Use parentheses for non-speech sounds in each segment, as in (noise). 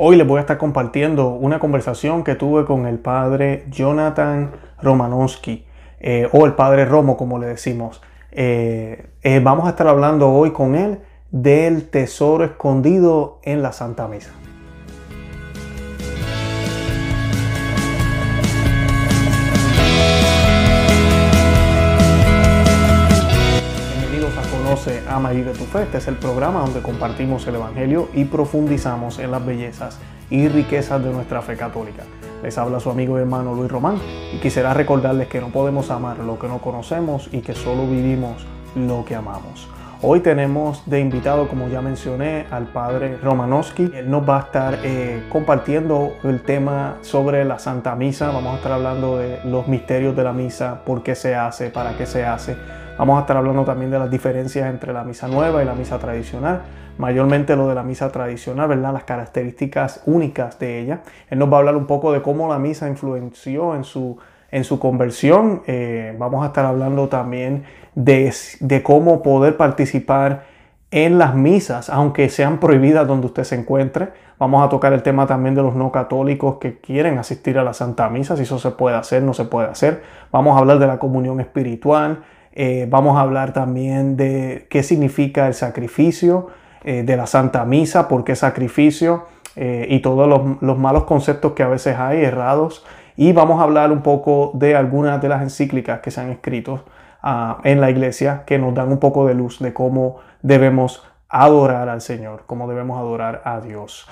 Hoy les voy a estar compartiendo una conversación que tuve con el padre Jonathan Romanowski, eh, o el padre Romo, como le decimos. Eh, eh, vamos a estar hablando hoy con él del tesoro escondido en la Santa Misa. Ama y Vive tu Fe. Este es el programa donde compartimos el Evangelio y profundizamos en las bellezas y riquezas de nuestra fe católica. Les habla su amigo y hermano Luis Román y quisiera recordarles que no podemos amar lo que no conocemos y que solo vivimos lo que amamos. Hoy tenemos de invitado, como ya mencioné, al padre Romanowski. Él nos va a estar eh, compartiendo el tema sobre la Santa Misa. Vamos a estar hablando de los misterios de la misa, por qué se hace, para qué se hace Vamos a estar hablando también de las diferencias entre la misa nueva y la misa tradicional, mayormente lo de la misa tradicional, ¿verdad? Las características únicas de ella. Él nos va a hablar un poco de cómo la misa influenció en su, en su conversión. Eh, vamos a estar hablando también de, de cómo poder participar en las misas, aunque sean prohibidas donde usted se encuentre. Vamos a tocar el tema también de los no católicos que quieren asistir a la Santa Misa, si eso se puede hacer, no se puede hacer. Vamos a hablar de la comunión espiritual, eh, vamos a hablar también de qué significa el sacrificio eh, de la Santa Misa, por qué sacrificio eh, y todos los, malos conceptos que a veces hay errados. Y vamos a hablar un poco de algunas de las encíclicas que se han escrito ah, en la iglesia que nos dan un poco de luz de cómo debemos adorar al Señor, cómo debemos adorar a Dios.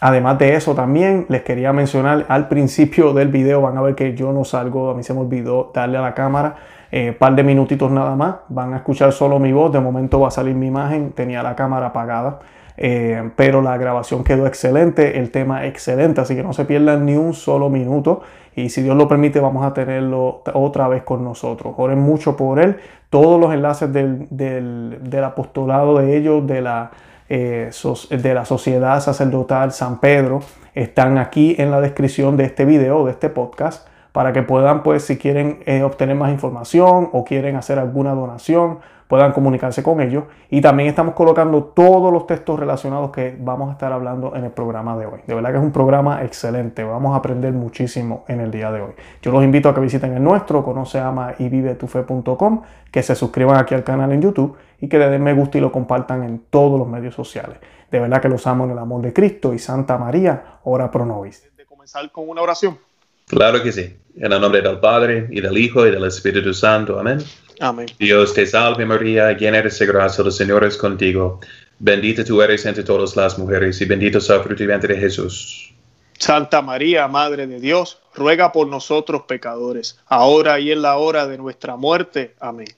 además de eso también les quería mencionar al principio del video, van a ver que yo no salgo, a mí se me olvidó darle a la cámara eh, par de minutitos nada más, van a escuchar solo mi voz, de momento va a salir mi imagen, tenía la cámara apagada, eh, pero la grabación quedó excelente, el tema excelente, así que no se pierdan ni un solo minuto. Y si Dios lo permite vamos a tenerlo otra vez con nosotros. Oren mucho por él, todos los enlaces del, del, apostolado de ellos, de la, eh, de la sociedad sacerdotal San Pedro, están aquí en la descripción de este video, de este podcast para que puedan, pues, si quieren eh, obtener más información o quieren hacer alguna donación, puedan comunicarse con ellos. Y también estamos colocando todos los textos relacionados que vamos a estar hablando en el programa de hoy. De verdad que es un programa excelente. Vamos a aprender muchísimo en el día de hoy. Yo los invito a que visiten el nuestro, conoce, ama y vive tu fe.com, que se suscriban aquí al canal en YouTube y que le den me gusta y lo compartan en todos los medios sociales. De verdad que los amo en el amor de Cristo y Santa María, ora pro nobis. De comenzar con una oración. Claro que sí. En el nombre del Padre, y del Hijo, y del Espíritu Santo. Amén. Amén. Dios te salve María, llena eres de gracia, el Señor es contigo. Bendita tú eres entre todas las mujeres, y bendito es el fruto y vientre de Jesús. Santa María, Madre de Dios, ruega por nosotros pecadores, ahora y en la hora de nuestra muerte. Amén.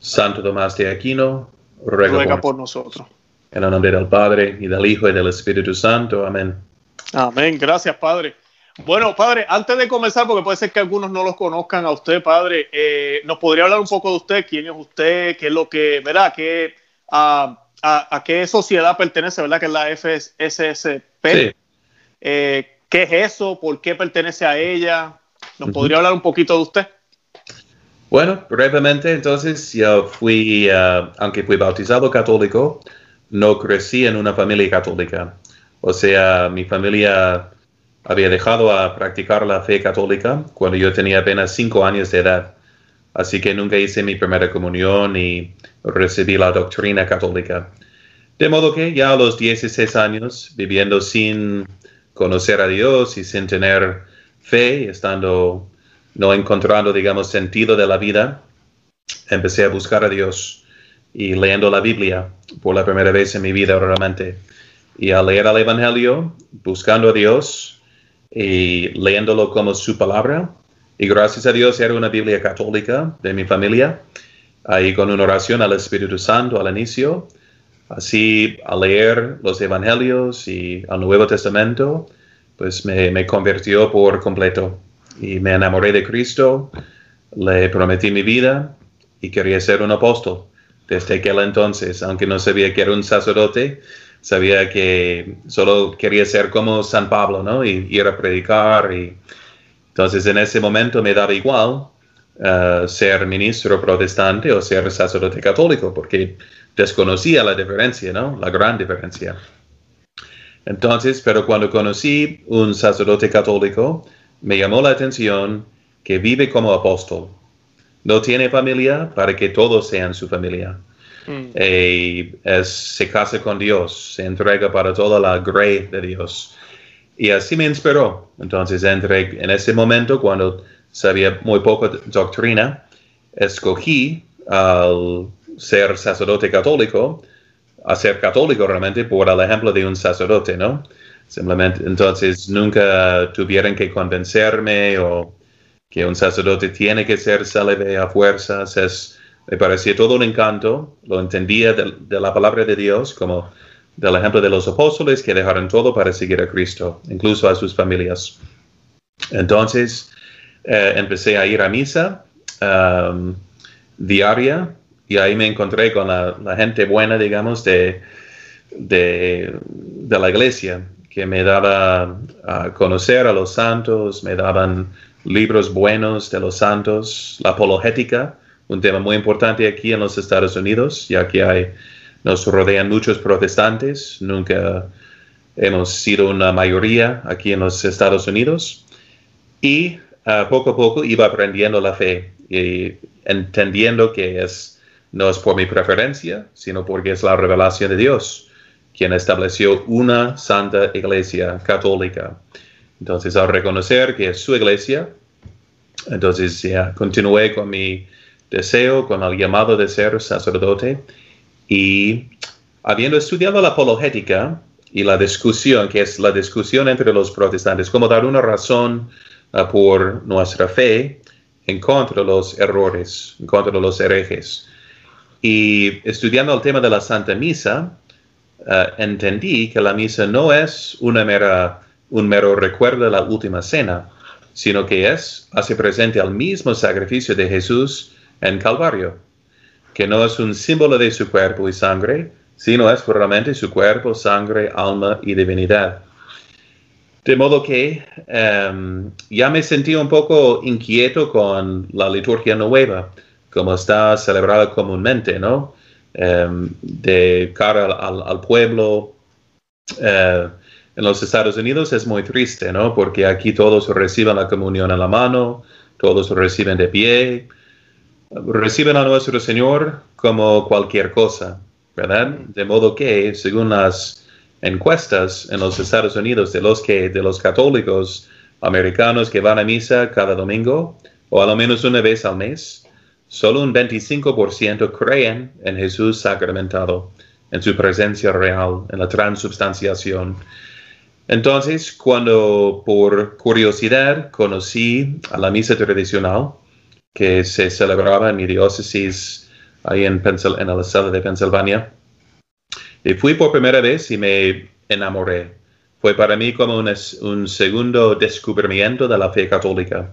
Santo Tomás de Aquino, ruega, ruega por nosotros. En el nombre del Padre, y del Hijo, y del Espíritu Santo. Amén. Amén. Gracias, Padre. Bueno, padre, antes de comenzar, porque puede ser que algunos no los conozcan a usted, padre, eh, ¿nos podría hablar un poco de usted? ¿Quién es usted? ¿Qué es lo que, verdad? ¿Qué, a, a, qué sociedad pertenece, verdad? Que es la FSSP. Sí. Eh, ¿Qué es eso? ¿Por qué pertenece a ella? ¿Nos podría hablar un poquito de usted? Bueno, brevemente, entonces, yo fui, uh, aunque fui bautizado católico, no crecí en una familia católica. O sea, mi familia había dejado a practicar la fe católica cuando yo tenía apenas cinco años de edad, así que nunca hice mi primera comunión y recibí la doctrina católica. De modo que ya a los 16 años, viviendo sin conocer a Dios y sin tener fe, estando no encontrando, digamos, sentido de la vida, empecé a buscar a Dios y leyendo la Biblia por la primera vez en mi vida realmente. Y al leer el Evangelio, buscando a Dios, y leyéndolo como su palabra. Y gracias a Dios era una Biblia católica de mi familia, ahí con una oración al Espíritu Santo al inicio. Así, al leer los Evangelios y el Nuevo Testamento, pues me, me convirtió por completo. Y me enamoré de Cristo, le prometí mi vida y quería ser un apóstol. Desde aquel entonces, aunque no sabía que era un sacerdote, sabía que solo quería ser como San Pablo, ¿no? Y ir a predicar. Y entonces en ese momento me daba igual uh, ser ministro protestante o ser sacerdote católico, porque desconocía la diferencia, ¿no? La gran diferencia. Entonces, pero cuando conocí un sacerdote católico, me llamó la atención que vive como apóstol. No tiene familia para que todos sean su familia. Mm. Y se casa con Dios, se entrega para toda la grey de Dios. Y así me inspiró. Entonces, entre, en ese momento, cuando sabía muy poco doctrina, escogí al ser sacerdote católico, a ser católico realmente por el ejemplo de un sacerdote, ¿no? Simplemente, entonces nunca tuvieron que convencerme o que un sacerdote tiene que ser célebre a fuerzas. Es, me parecía todo un encanto, lo entendía de, la palabra de Dios como del ejemplo de los apóstoles que dejaron todo para seguir a Cristo, incluso a sus familias. Entonces, eh, empecé a ir a misa um, diaria y ahí me encontré con la, gente buena, digamos, de, de, la iglesia, que me daba a conocer a los santos, me daban libros buenos de los santos, la apologética, un tema muy importante aquí en los Estados Unidos, ya que hay, nos rodean muchos protestantes, nunca hemos sido una mayoría aquí en los Estados Unidos, y ah, poco a poco iba aprendiendo la fe y entendiendo que es no es por mi preferencia, sino porque es la revelación de Dios, quien estableció una santa iglesia católica. Entonces, al reconocer que es su iglesia, entonces ya continué con mi deseo, con el llamado de ser sacerdote y habiendo estudiado la apologética y la discusión, que es la discusión entre los protestantes, cómo dar una razón ah, por nuestra fe en contra de los errores, en contra de los herejes. Y estudiando el tema de la Santa Misa, eh, entendí que la misa no es una mera, un mero recuerdo de la última cena, sino que es, hace presente al mismo sacrificio de Jesús en Calvario, que no es un símbolo de su cuerpo y sangre, sino es realmente su cuerpo, sangre, alma y divinidad. De modo que em, ya me sentí un poco inquieto con la liturgia nueva como está celebrada comúnmente, ¿no? Em, de cara al, pueblo. Eh, en los Estados Unidos es muy triste, ¿no? Porque aquí todos reciben la comunión en la mano, todos reciben de pie, reciben a nuestro Señor como cualquier cosa, ¿verdad? De modo que, según las encuestas en los Estados Unidos de los que de los católicos americanos que van a misa cada domingo o a lo menos una vez al mes, Solo un 25% creen en Jesús sacramentado, en su presencia real, en la transubstanciación. Entonces, cuando por curiosidad conocí a la misa tradicional que se celebraba en mi diócesis ahí en, en el estado de Pensilvania, y fui por primera vez y me enamoré. Fue para mí como un, un segundo descubrimiento de la fe católica,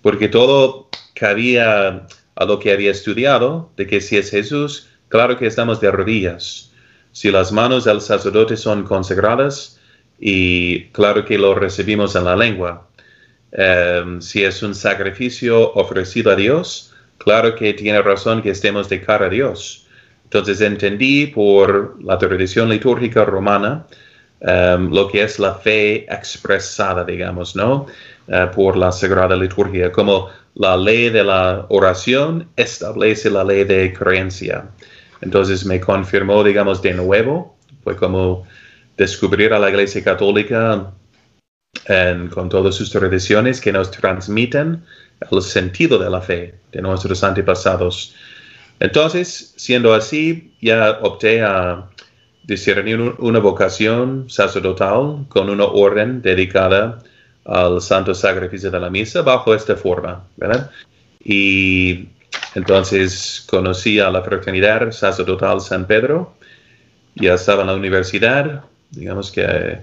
porque todo cabía a lo que había estudiado, de que si es Jesús, claro que estamos de rodillas. Si las manos del sacerdote son consagradas, y claro que lo recibimos en la lengua. Em, si es un sacrificio ofrecido a Dios, claro que tiene razón que estemos de cara a Dios. Entonces entendí por la tradición litúrgica romana em, lo que es la fe expresada, digamos, ¿no? Eh, por la Sagrada Liturgia, como la ley de la oración establece la ley de creencia. Entonces me confirmó, digamos, de nuevo, fue como descubrir a la Iglesia Católica con todas sus tradiciones que nos transmiten el sentido de la fe de nuestros antepasados. Entonces, siendo así, ya opté a discernir una vocación sacerdotal con una orden dedicada al santo sacrificio de la misa bajo esta forma, ¿verdad? Y entonces conocí a la fraternidad sacerdotal San Pedro, ya estaba en la universidad, digamos que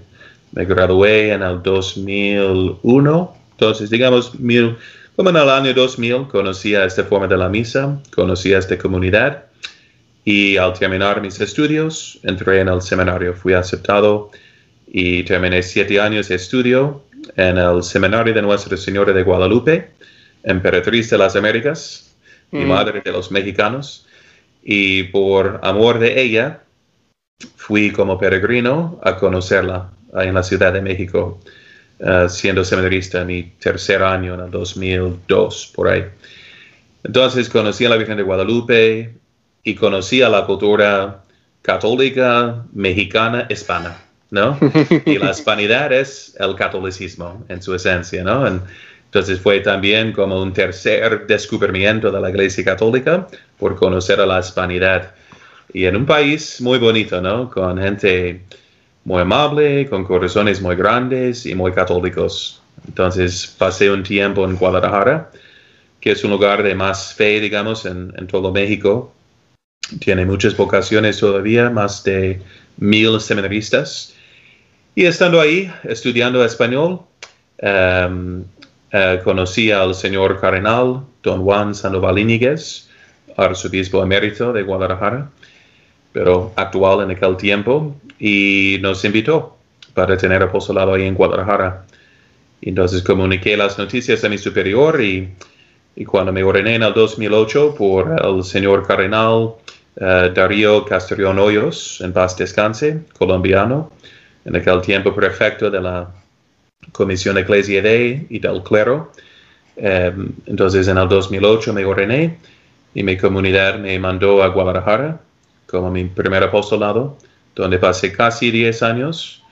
me gradué en el 2001, entonces digamos, mil, como en el año 2000 conocí a esta forma de la misa, conocí a esta comunidad y al terminar mis estudios entré en el seminario, fui aceptado y terminé siete años de estudio en el seminario de Nuestra Señora de Guadalupe, emperatriz de las Américas y mm. madre de los mexicanos. Y por amor de ella, fui como peregrino a conocerla en la Ciudad de México, uh, siendo seminarista en mi tercer año, en el 2002, por ahí. Entonces conocí a la Virgen de Guadalupe y conocí a la cultura católica, mexicana, hispana, ¿no? Y la hispanidad es el catolicismo en su esencia, ¿no? entonces fue también como un tercer descubrimiento de la Iglesia Católica por conocer a la hispanidad. Y en un país muy bonito, ¿no? Con gente muy amable, con corazones muy grandes y muy católicos. Entonces pasé un tiempo en Guadalajara, que es un lugar de más fe, digamos, en, en todo México. Tiene muchas vocaciones todavía, más de mil seminaristas. Y estando ahí, estudiando español, um, uh, conocí al señor cardenal don Juan Sandoval Íñiguez, arzobispo emérito de Guadalajara, pero actual en aquel tiempo, y nos invitó para tener apostolado ahí en Guadalajara. Entonces comuniqué las noticias a mi superior y, y cuando me ordené en el 2008 por el señor cardenal uh, Darío Castellón Hoyos, en paz descanse, colombiano, en aquel tiempo prefecto de la Comisión Eclesia de y del Clero. Um, entonces en el 2008 me ordené y mi comunidad me mandó a Guadalajara como mi primer apostolado, donde pasé casi 10 años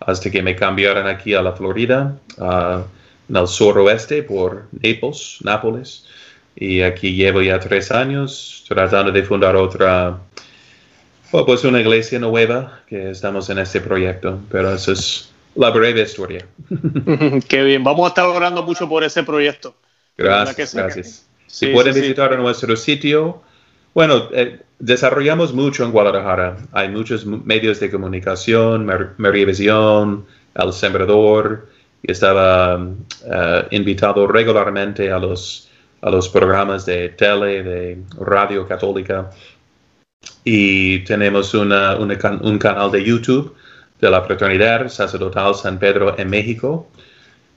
hasta que me cambiaron aquí a la Florida, uh, en el suroeste por Naples, Nápoles. Y aquí llevo ya tres años tratando de fundar otra, pues una iglesia nueva que estamos en este proyecto. Pero eso es la breve historia. (laughs) Qué bien, vamos a estar orando mucho por ese proyecto. Gracias, gracias. si pueden visitar nuestro sitio, bueno, eh, desarrollamos mucho en Guadalajara. Hay muchos medios de comunicación, Visión, El Sembrador, y estaba uh, invitado regularmente a los a los programas de tele, de radio católica. Y tenemos una, un canal de YouTube de la Fraternidad Sacerdotal San Pedro en México.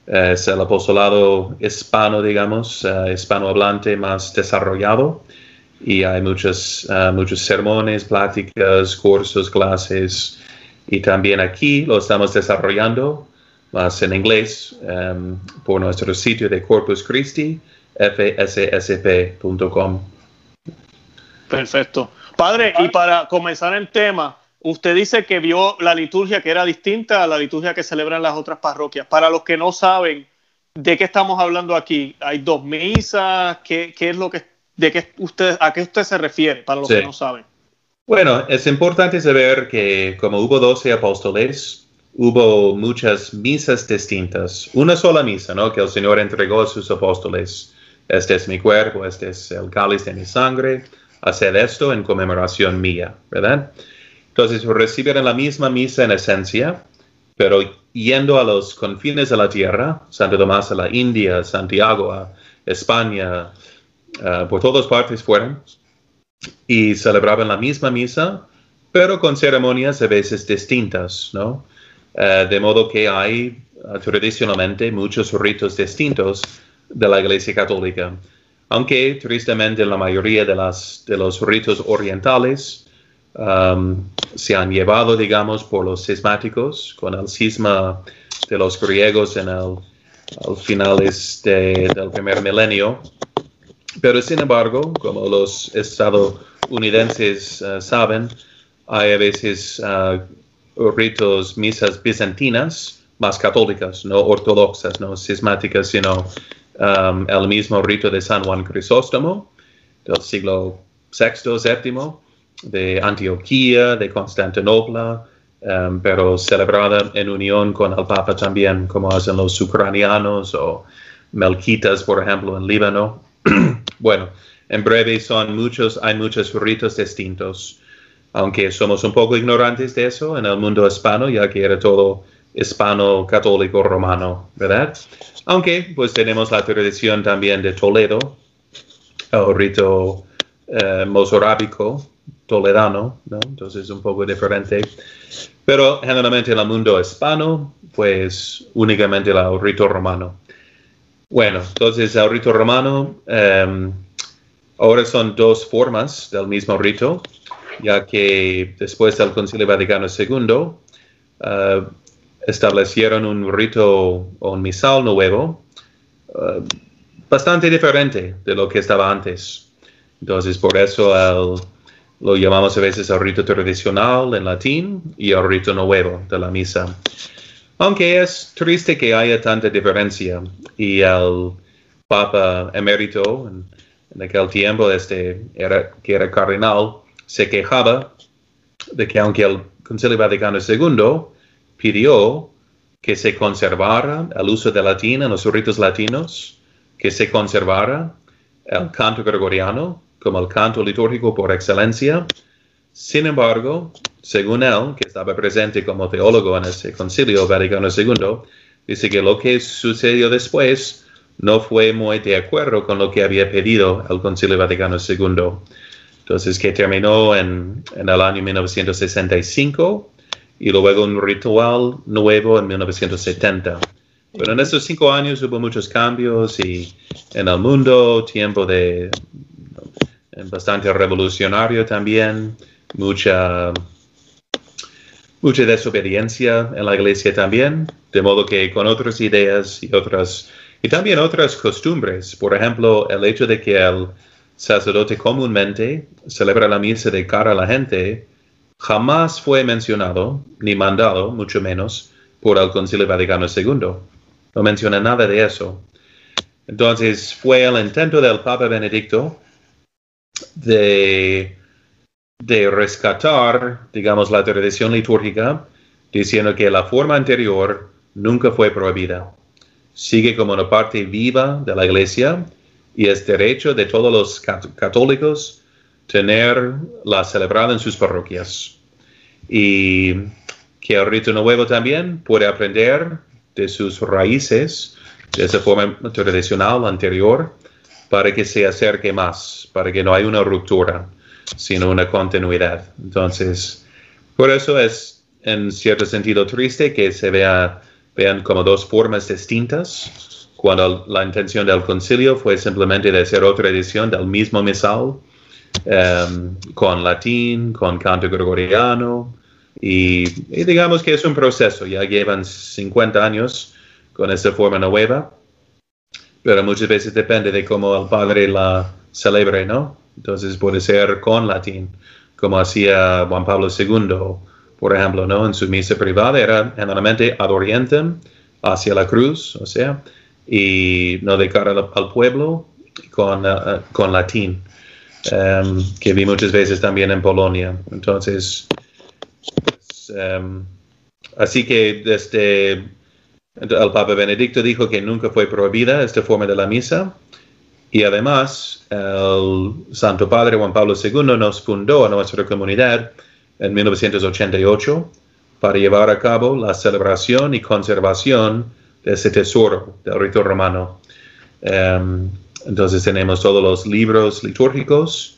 Es el apostolado hispano, digamos, uh, hispanohablante más desarrollado. Y hay muchos, uh, muchos sermones, pláticas, cursos, clases. Y también aquí lo estamos desarrollando más en inglés um, por nuestro sitio de Corpus Christi fssp.com. Perfecto. Padre, y para comenzar el tema, usted dice que vio la liturgia que era distinta a la liturgia que celebran las otras parroquias. Para los que no saben de qué estamos hablando aquí, hay dos misas, ¿qué, qué es lo que, de qué usted, a qué usted se refiere, para los que no saben? Bueno, es importante saber que como hubo 12 apóstoles, hubo muchas misas distintas. Una sola misa, ¿no? Que el Señor entregó a sus apóstoles este es mi cuerpo, este es el cáliz de mi sangre, haced esto en conmemoración mía, ¿verdad? Entonces recibieron la misma misa en esencia, pero yendo a los confines de la tierra, Santo Tomás a la India, Santiago a España, uh, por todas partes fueron, y celebraban la misma misa, pero con ceremonias a veces distintas, ¿no? Uh, de modo que hay uh, tradicionalmente muchos ritos distintos de la Iglesia Católica, aunque tristemente la mayoría de, las, de los ritos orientales se han llevado, digamos, por los cismáticos, con el cisma de los griegos en el finales del primer milenio. Pero sin embargo, como los estadounidenses uh, saben, hay a veces uh, ritos, misas bizantinas más católicas, no ortodoxas, no cismáticas, sino Um, el mismo rito de San Juan Crisóstomo del siglo VI, VII, de Antioquía, de Constantinopla, um, pero celebrada en unión con el Papa también, como hacen los ucranianos o melquitas, por ejemplo, en Líbano. (clears throat) bueno, en breve son muchos, hay muchos ritos distintos, aunque somos un poco ignorantes de eso en el mundo hispano, ya que era todo hispano católico romano, ¿verdad? Aunque pues tenemos la tradición también de Toledo, el rito eh, mozorábico toledano, ¿no? Entonces es un poco diferente. Pero generalmente en el mundo hispano, pues únicamente el rito romano. Bueno, entonces el rito romano, em, ahora son dos formas del mismo rito, ya que después del Concilio Vaticano II, establecieron un rito o un misal nuevo uh, bastante diferente de lo que estaba antes. Entonces, por eso lo llamamos a veces el rito tradicional en latín y el rito nuevo de la misa. Aunque es triste que haya tanta diferencia y el Papa emérito en, aquel tiempo, este, era, que era cardenal, se quejaba de que aunque el Concilio Vaticano II pidió que se conservara el uso de latín en los ritos latinos, que se conservara el canto gregoriano como el canto litúrgico por excelencia. Sin embargo, según él, que estaba presente como teólogo en ese concilio Vaticano II, dice que lo que sucedió después no fue muy de acuerdo con lo que había pedido el concilio Vaticano II. Entonces, que terminó en, en el año 1965 y luego un ritual nuevo en 1970. Pero en estos cinco años hubo muchos cambios y en el mundo, tiempo de bastante revolucionario también, mucha, mucha desobediencia en la iglesia también, de modo que con otras ideas y otras, y también otras costumbres, por ejemplo, el hecho de que el sacerdote comúnmente celebra la misa de cara a la gente, jamás fue mencionado ni mandado, mucho menos, por el Concilio Vaticano II. No menciona nada de eso. Entonces fue el intento del Papa Benedicto de, de rescatar, digamos, la tradición litúrgica, diciendo que la forma anterior nunca fue prohibida. Sigue como una parte viva de la iglesia y es derecho de todos los católicos tener la celebrada en sus parroquias. Y que el rito nuevo también puede aprender de sus raíces, de esa forma tradicional anterior, para que se acerque más, para que no haya una ruptura, sino una continuidad. Entonces, por eso es en cierto sentido triste que se vea, vean como dos formas distintas, cuando la intención del concilio fue simplemente de hacer otra edición del mismo misal, em, con latín, con canto gregoriano, y, digamos que es un proceso, ya llevan 50 años con esa forma nueva, pero muchas veces depende de cómo el padre la celebre, ¿no? Entonces puede ser con latín, como hacía Juan Pablo II, por ejemplo, ¿no? En su misa privada era generalmente ad orientem, hacia la cruz, o sea, y no de cara al, pueblo con, uh, con latín, um, que vi muchas veces también en Polonia. Entonces, pues, um, así que desde el Papa Benedicto dijo que nunca fue prohibida esta forma de la misa y además el Santo Padre Juan Pablo II nos fundó a nuestra comunidad en 1988 para llevar a cabo la celebración y conservación de ese tesoro del rito romano. Em, entonces tenemos todos los libros litúrgicos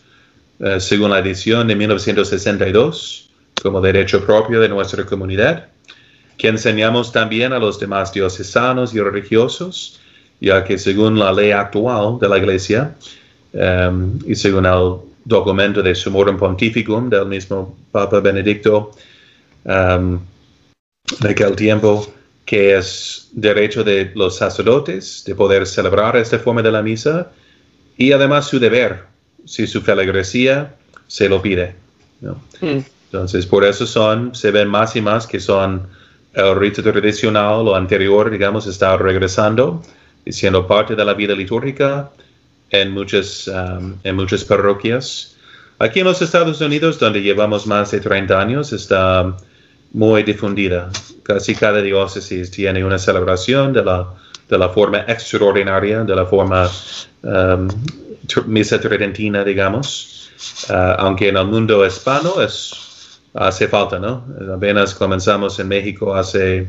eh, según la edición de 1962 como derecho propio de nuestra comunidad que enseñamos también a los demás diocesanos y religiosos, ya que según la ley actual de la Iglesia um, y según el documento de Summorum Pontificum del mismo Papa Benedicto um, de aquel tiempo, que es derecho de los sacerdotes de poder celebrar esta forma de la misa y además su deber, si su feligresía se lo pide. Mm. Entonces, por eso son, se ven más y más que son el rito tradicional, lo anterior, digamos, está regresando siendo parte de la vida litúrgica en muchas, um, en muchas parroquias. Aquí en los Estados Unidos, donde llevamos más de 30 años, está muy difundida. Casi cada diócesis tiene una celebración de la, de la forma extraordinaria, de la forma um, misa tridentina, digamos. Uh, aunque en el mundo hispano es hace falta, ¿no? Apenas comenzamos en México hace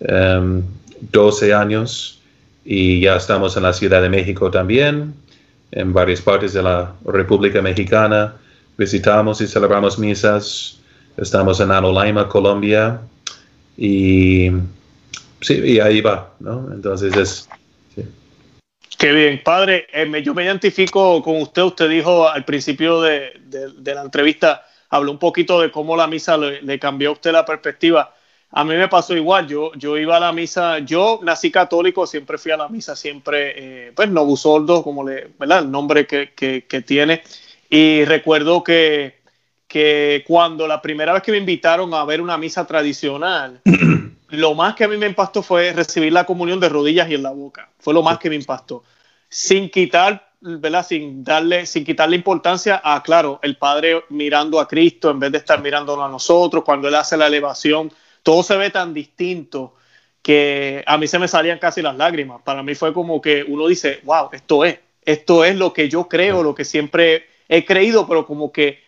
12 em, años y ya estamos en la Ciudad de México también, en varias partes de la República Mexicana. Visitamos y celebramos misas. Estamos en Anolaima, Colombia. Y sí, y ahí va, ¿no? Entonces es... Qué bien, padre. Eh, yo me identifico con usted. Usted dijo al principio de la entrevista habló un poquito de cómo la misa le, cambió a usted la perspectiva. A mí me pasó igual, yo, yo iba a la misa, yo nací católico, siempre fui a la misa, siempre, eh, pues Novusoldo, como le, ¿verdad? El nombre que, que, que tiene. Y recuerdo que, que cuando la primera vez que me invitaron a ver una misa tradicional, (clears throat) lo más que a mí me impactó fue recibir la comunión de rodillas y en la boca. Fue lo más que me impactó. Sin quitar, ¿verdad? Sin darle, sin quitarle importancia a, claro, el Padre mirando a Cristo en vez de estar mirándolo a nosotros, cuando Él hace la elevación todo se ve tan distinto que a mí se me salían casi las lágrimas. Para mí fue como que uno dice, wow, esto es, esto es lo que yo creo, lo que siempre he creído, pero como que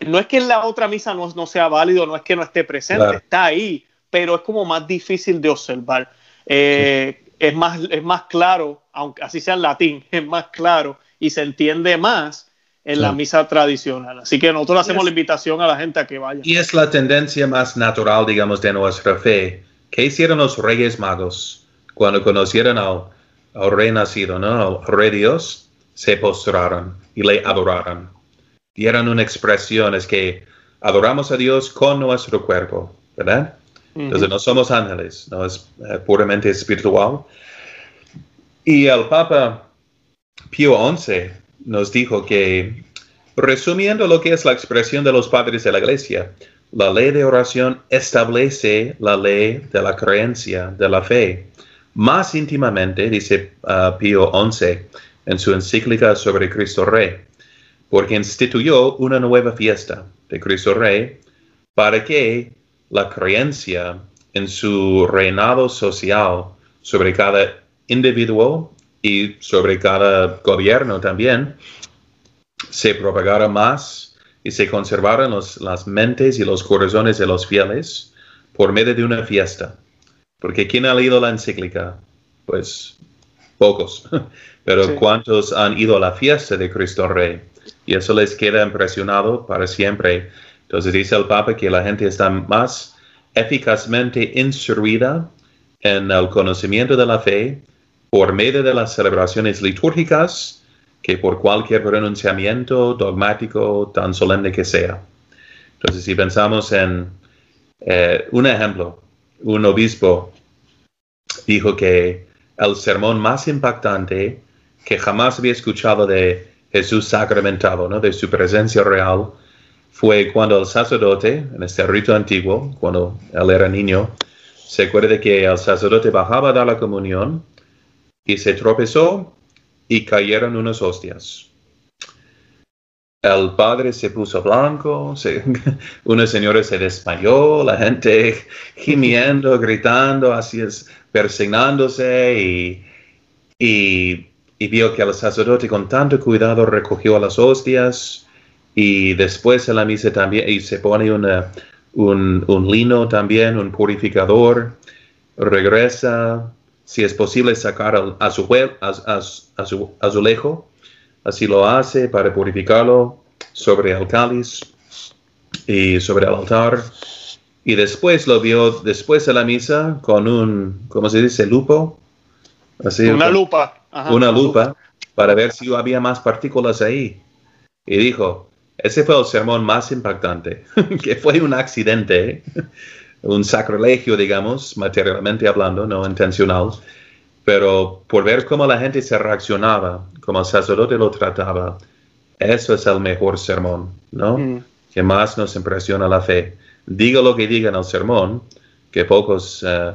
no es que en la otra misa no, no sea válido, no es que no esté presente, está ahí, pero es como más difícil de observar. Eh, es, más, es más claro, aunque así sea en latín, (laughs) es más claro y se entiende más en la misa tradicional. Así que nosotros hacemos la invitación a la gente a que vaya. Y es la tendencia más natural, digamos, de nuestra fe. ¿Qué hicieron los reyes magos cuando conocieron al, rey nacido, ¿no? al rey Dios? Se postraron y le adoraron. Dieron una expresión, es que adoramos a Dios con nuestro cuerpo, ¿verdad? Entonces no somos ángeles, no es eh, puramente espiritual. Y el Papa Pío XI nos dijo que, resumiendo lo que es la expresión de los padres de la iglesia, la ley de oración establece la ley de la creencia, de la fe. Más íntimamente, dice uh, Pío XI en su encíclica sobre Cristo Rey, porque instituyó una nueva fiesta de Cristo Rey para que la creencia en su reinado social sobre cada individuo y sobre cada gobierno también, se propagara más y se conservaran las mentes y los corazones de los fieles por medio de una fiesta. Porque ¿quién ha leído la encíclica? Pues pocos. (laughs) Pero ¿cuántos han ido a la fiesta de Cristo Rey? Y eso les queda impresionado para siempre. Entonces dice el Papa que la gente está más eficazmente instruida en el conocimiento de la fe por medio de las celebraciones litúrgicas que por cualquier pronunciamiento dogmático tan solemne que sea. Entonces, si pensamos en eh, un ejemplo, un obispo dijo que el sermón más impactante que jamás había escuchado de Jesús sacramentado, ¿no? de su presencia real, fue cuando el sacerdote, en este rito antiguo, cuando él era niño, se acuerda que el sacerdote bajaba a dar la comunión y se tropezó y cayeron unas hostias. El padre se puso blanco, (laughs) una señora se desmayó, la gente gimiendo, gritando, así es, persignándose y, y, vio que el sacerdote con tanto cuidado recogió las hostias y después en la misa también y se pone un, un lino también, un purificador, regresa, si es posible sacar a, su, a, su, azulejo, así lo hace para purificarlo sobre el cáliz y sobre el altar. Y después lo vio después de la misa con un, ¿cómo se dice? Lupo. Así, una lupa. una lupa para ver si había más partículas ahí. Y dijo, ese fue el sermón más impactante, (laughs) que fue un accidente un sacrilegio, digamos, materialmente hablando, no intencional, pero por ver cómo la gente se reaccionaba, cómo el sacerdote lo trataba, eso es el mejor sermón, ¿no? Mm. Que más nos impresiona la fe. Diga lo que diga en el sermón, que pocos eh,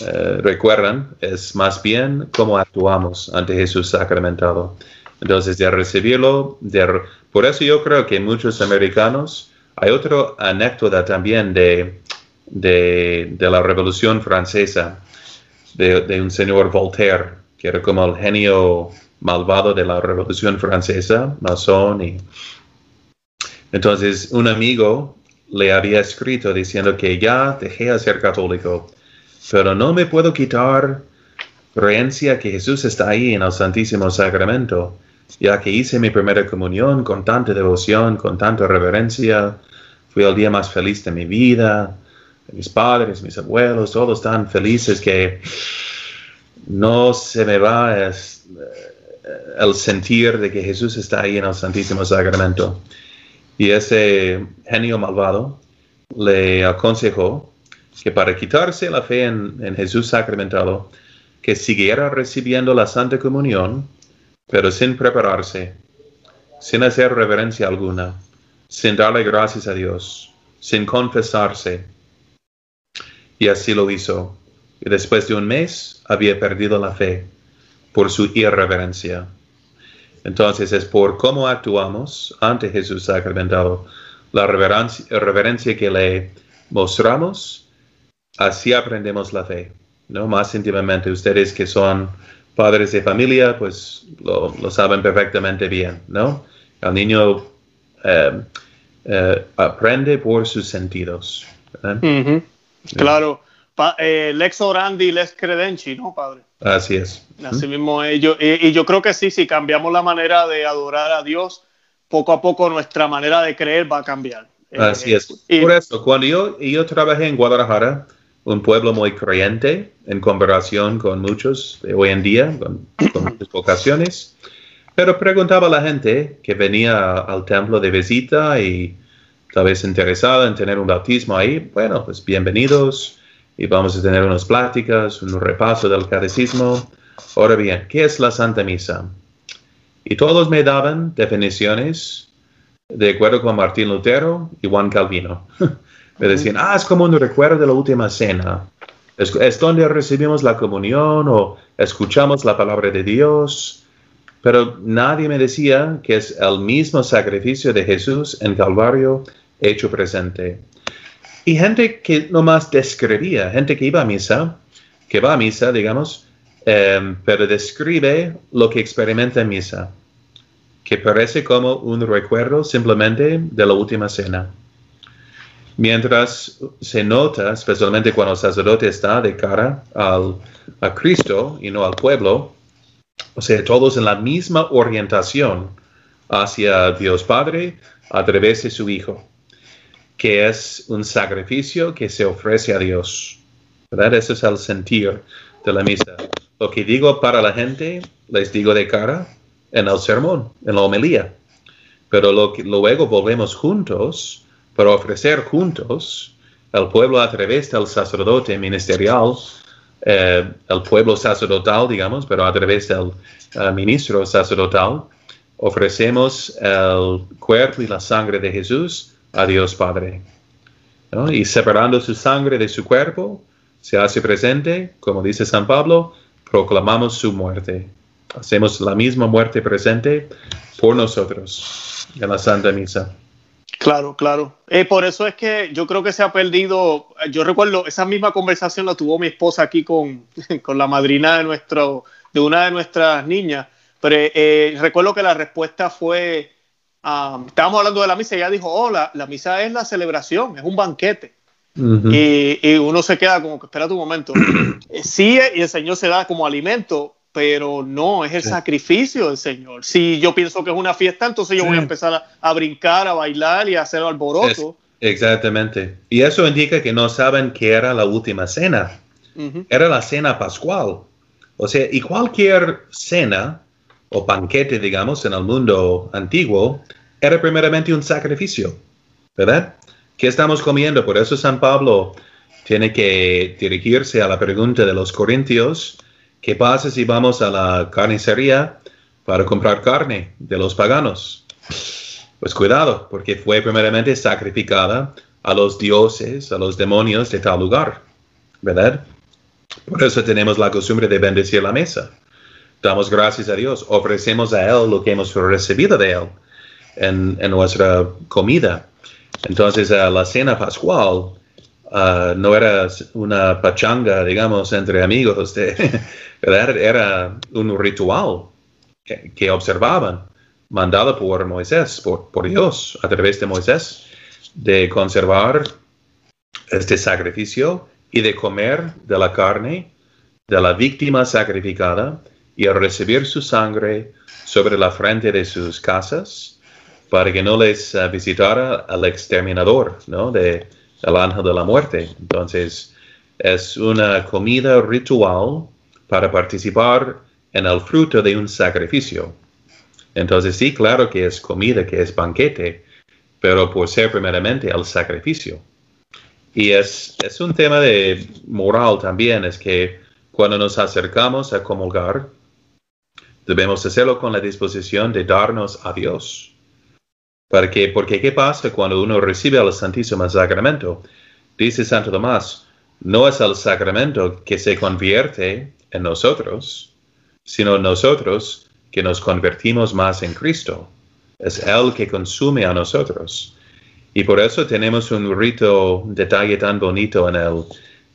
eh, recuerdan, es más bien cómo actuamos ante Jesús sacramentado. Entonces, de recibirlo, de, por eso yo creo que muchos americanos, hay otra anécdota también de de, la Revolución Francesa, de, un señor Voltaire, que era como el genio malvado de la Revolución Francesa, masón. Y... Entonces, un amigo le había escrito diciendo que ya dejé de ser católico, pero no me puedo quitar creencia que Jesús está ahí en el Santísimo Sacramento, ya que hice mi primera comunión con tanta devoción, con tanta reverencia, fui el día más feliz de mi vida, mis padres, mis abuelos, todos están felices que no se me va eh, el sentir de que Jesús está ahí en el Santísimo Sacramento. Y ese genio malvado le aconsejó que para quitarse la fe en, en Jesús sacramentado, que siguiera recibiendo la Santa Comunión, pero sin prepararse, sin hacer reverencia alguna, sin darle gracias a Dios, sin confesarse. Y así lo hizo. Y después de un mes había perdido la fe por su irreverencia. Entonces es por cómo actuamos ante Jesús sacramentado, la reverencia, que le mostramos, así aprendemos la fe, ¿no? Más íntimamente. Ustedes que son padres de familia, pues lo, saben perfectamente bien, ¿no? El niño eh, eh, aprende por sus sentidos. Claro. Eh, lex orandi, lex credenci, ¿no, padre? Así es. Así mismo ellos. Y, yo creo que sí, si cambiamos la manera de adorar a Dios, poco a poco nuestra manera de creer va a cambiar. Así es. Por eso, cuando yo, yo trabajé en Guadalajara, un pueblo muy creyente en comparación con muchos de hoy en día, con, muchas vocaciones, pero preguntaba a la gente que venía al templo de visita y tal vez interesada en tener un bautismo ahí, bueno, pues bienvenidos y vamos a tener unas pláticas, un repaso del catecismo. Ahora bien, ¿qué es la Santa Misa? Y todos me daban definiciones de acuerdo con Martín Lutero y Juan Calvino. (laughs) me decían, ah, es como un recuerdo de la última cena. Es, es, donde recibimos la comunión o escuchamos la palabra de Dios. Pero nadie me decía que es el mismo sacrificio de Jesús en Calvario hecho presente. Y gente que nomás describía, gente que iba a misa, que va a misa, digamos, em, pero describe lo que experimenta en misa, que parece como un recuerdo simplemente de la última cena. Mientras se nota, especialmente cuando el sacerdote está de cara al, a Cristo y no al pueblo, o sea, todos en la misma orientación hacia Dios Padre a través de su Hijo que es un sacrificio que se ofrece a Dios. ¿Verdad? Ese es el sentir de la misa. Lo que digo para la gente, les digo de cara en el sermón, en la homilía. Pero luego volvemos juntos para ofrecer juntos al pueblo a través del sacerdote ministerial, eh, el pueblo sacerdotal, digamos, pero a través del eh, ministro sacerdotal, ofrecemos el cuerpo y la sangre de Jesús a Dios Padre. Y separando su sangre de su cuerpo, se hace presente, como dice San Pablo, proclamamos su muerte. Hacemos la misma muerte presente por nosotros en la Santa Misa. Claro, claro. Eh, por eso es que yo creo que se ha perdido, yo recuerdo, esa misma conversación la tuvo mi esposa aquí con, (laughs) con la madrina de, nuestro, de una de nuestras niñas, pero eh, recuerdo que la respuesta fue, estábamos hablando de la misa y ella dijo, oh, la, misa es la celebración, es un banquete. y, uno se queda como que espera tu momento. (clears throat) Eh, sí, y el Señor se da como alimento, pero no, es el sacrificio del Señor. Si yo pienso que es una fiesta, entonces yo voy a empezar a, brincar, a bailar y a hacer alboroto. exactamente. Y eso indica que no saben que era la última cena. Era la cena pascual. O sea, y cualquier cena o banquete, digamos, en el mundo antiguo, era primeramente un sacrificio, ¿verdad? ¿Qué estamos comiendo? Por eso San Pablo tiene que dirigirse a la pregunta de los corintios, ¿qué pasa si vamos a la carnicería para comprar carne de los paganos? Pues cuidado, porque fue primeramente sacrificada a los dioses, a los demonios de tal lugar, ¿verdad? Por eso tenemos la costumbre de bendecir la mesa damos gracias a Dios, ofrecemos a Él lo que hemos recibido de Él en, nuestra comida. Entonces, la cena pascual uh, no era una pachanga, digamos, entre amigos, (laughs) era un ritual que, observaban, mandado por Moisés, por, por Dios, a través de Moisés, de conservar este sacrificio y de comer de la carne de la víctima sacrificada y al recibir su sangre sobre la frente de sus casas, para que no les uh, visitara al exterminador, ¿no? De, el ángel de la muerte. Entonces, es una comida ritual para participar en el fruto de un sacrificio. Entonces, sí, claro que es comida, que es banquete, pero por ser primeramente el sacrificio. Y es, es un tema de moral también, es que cuando nos acercamos a comulgar, debemos hacerlo con la disposición de darnos a Dios. Porque, porque ¿qué pasa cuando uno recibe el Santísimo Sacramento? Dice Santo Tomás, no es el sacramento que se convierte en nosotros, sino nosotros que nos convertimos más en Cristo. Es Él que consume a nosotros. Y por eso tenemos un rito, detalle tan bonito en el,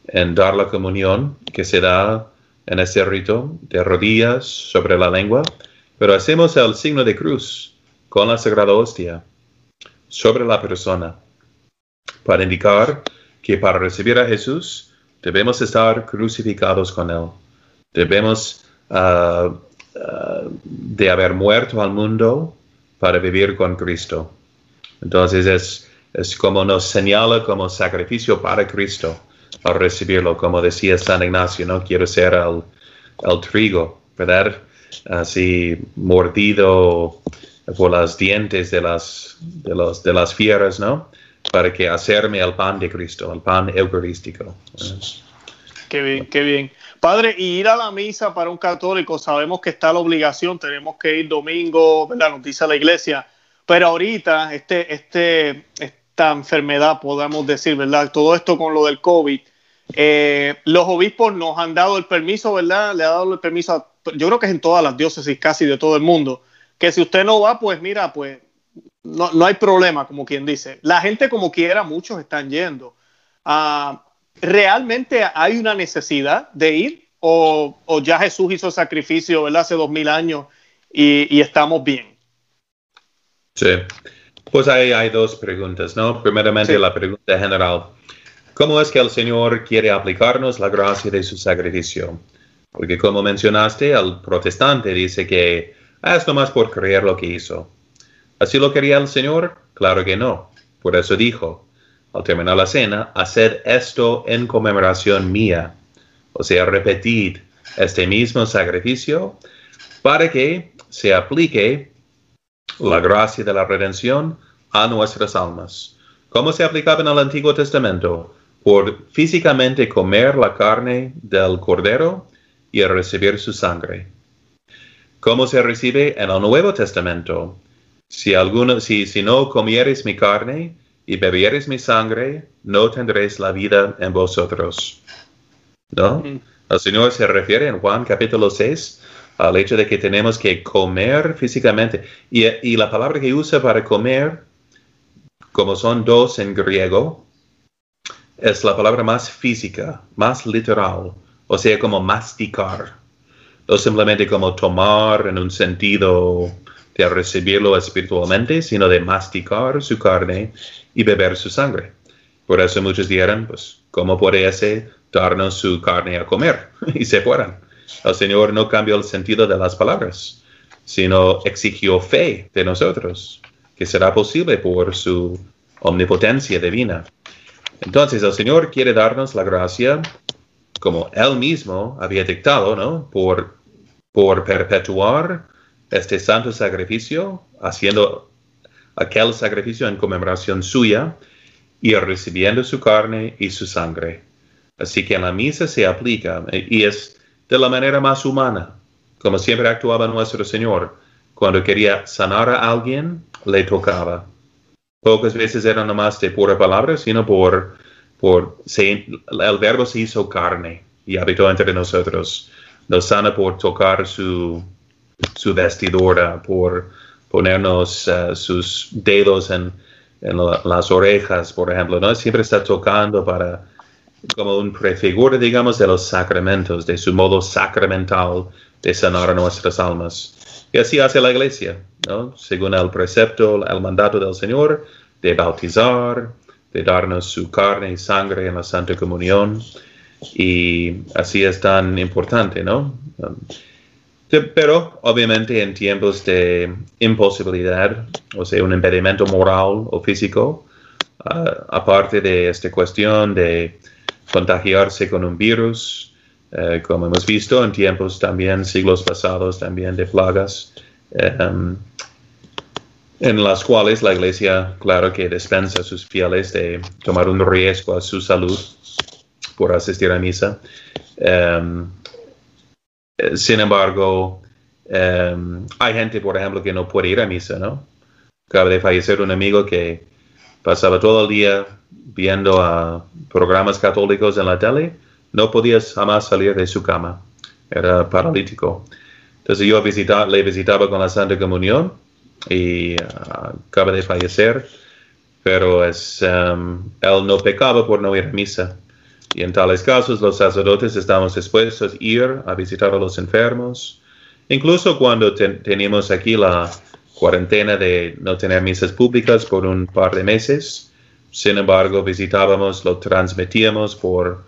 en dar la comunión, que se da en ese rito de rodillas sobre la lengua, pero hacemos el signo de cruz con la sagrada hostia sobre la persona para indicar que para recibir a Jesús debemos estar crucificados con Él. Debemos ah, ah, de haber muerto al mundo para vivir con Cristo. Entonces es, es como nos señala como sacrificio para Cristo al recibirlo, como decía San Ignacio, no quiero ser el, el trigo, ¿verdad? Así mordido por las dientes de las, de, los, de las fieras, ¿no? para que hacerme el pan de Cristo, el pan eucarístico. Qué bien, qué bien. Padre, y ir a la misa para un católico, sabemos que está la obligación, tenemos que ir domingo, ¿verdad? Nos dice la iglesia, pero ahorita este, este, esta enfermedad, podemos decir, ¿verdad? Todo esto con lo del COVID, eh, los obispos nos han dado el permiso, ¿verdad? Le ha dado el permiso, yo creo que es en todas las diócesis casi de todo el mundo, que si usted no va, pues mira, pues no, no, hay problema, como quien dice. La gente como quiera, muchos están yendo. Ah, ¿Realmente hay una necesidad de ir? ¿O, ya Jesús hizo sacrificio ¿verdad? hace dos mil años y, estamos bien? Sí, pues hay, hay dos preguntas, ¿no? Primeramente la pregunta general. ¿Cómo es que el Señor quiere aplicarnos la gracia de su sacrificio? Porque como mencionaste, el protestante dice que es nomás por creer lo que hizo. ¿Así lo quería el Señor? Claro que no. Por eso dijo, al terminar la cena, haced esto en conmemoración mía. O sea, repetid este mismo sacrificio para que se aplique la gracia de la redención a nuestras almas. ¿Cómo se aplicaba en el Antiguo Testamento? Por físicamente comer la carne del cordero y recibir su sangre. ¿Cómo se recibe en el Nuevo Testamento? Si, alguno, si, si no comieres mi carne y bebieres mi sangre, no tendréis la vida en vosotros. ¿No? El Señor se refiere en Juan capítulo 6 al hecho de que tenemos que comer físicamente. Y, la palabra que usa para comer, como son dos en griego, es la palabra más física, más literal, o sea, como masticar, no simplemente como tomar en un sentido de recibirlo espiritualmente, sino de masticar su carne y beber su sangre. Por eso muchos dirán, pues, ¿cómo puede ese darnos su carne a comer? (laughs) y se fueran. El Señor no cambió el sentido de las palabras, sino exigió fe de nosotros, que será posible por su omnipotencia divina. Entonces el Señor quiere darnos la gracia, como Él mismo había dictado, ¿no? Por, por perpetuar este santo sacrificio, haciendo aquel sacrificio en conmemoración suya y recibiendo su carne y su sangre. Así que en la misa se aplica y es de la manera más humana, como siempre actuaba nuestro Señor. Cuando quería sanar a alguien, le tocaba. Pocas veces era nomás de pura palabra, sino por, por el verbo se hizo carne y habitó entre nosotros. Nos sana por tocar su, su vestidura, por ponernos uh, sus dedos en, en las orejas, por ejemplo, ¿no? Siempre está tocando para, como un prefigura, digamos, de los sacramentos, de su modo sacramental de sanar nuestras almas. Y así hace la iglesia, ¿no? Según el precepto, el mandato del Señor, de bautizar, de darnos su carne y sangre en la Santa Comunión. Y así es tan importante, ¿no? Pero obviamente en tiempos de imposibilidad, o sea, un impedimento moral o físico, ah, aparte de esta cuestión de contagiarse con un virus, eh, como hemos visto en tiempos también, siglos pasados también de plagas, em, en las cuales la iglesia, claro que dispensa a sus fieles de tomar un riesgo a su salud por asistir a misa. Em, sin embargo, em, hay gente, por ejemplo, que no puede ir a misa, ¿no? Acaba de fallecer un amigo que pasaba todo el día viendo programas católicos en la tele, no podía jamás salir de su cama, era paralítico. Entonces yo le visitaba con la Santa Comunión y uh, acaba de fallecer, pero um, él no pecaba por no ir a misa. Y en tales casos los sacerdotes estamos dispuestos a ir a visitar a los enfermos. Incluso cuando teníamos aquí la cuarentena de no tener misas públicas por un par de meses, sin embargo visitábamos, lo transmitíamos por...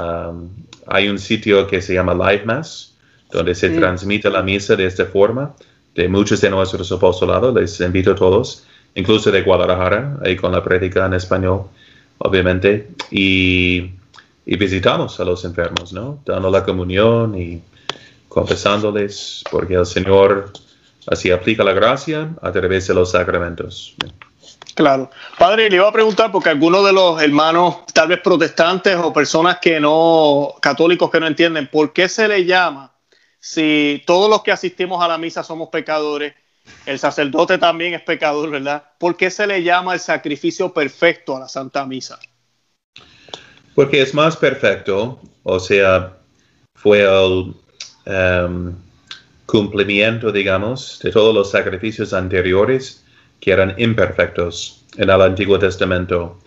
Um, hay un sitio que se llama Live Mass, donde se transmite la misa de esta forma de muchos de nuestros apostolados, les invito a todos, incluso de Guadalajara, ahí con la prédica en español, obviamente, y, visitamos a los enfermos, ¿no? Dando la comunión y confesándoles, porque el Señor así aplica la gracia a través de los sacramentos. Claro. Padre, le iba a preguntar, porque algunos de los hermanos, tal vez protestantes o personas que no, católicos que no entienden, ¿por qué se le llama si todos los que asistimos a la misa somos pecadores, el sacerdote también es pecador, ¿verdad? ¿Por qué se le llama el sacrificio perfecto a la Santa Misa? Porque es más perfecto, o sea, fue el em, cumplimiento, digamos, de todos los sacrificios anteriores que eran imperfectos en el Antiguo Testamento.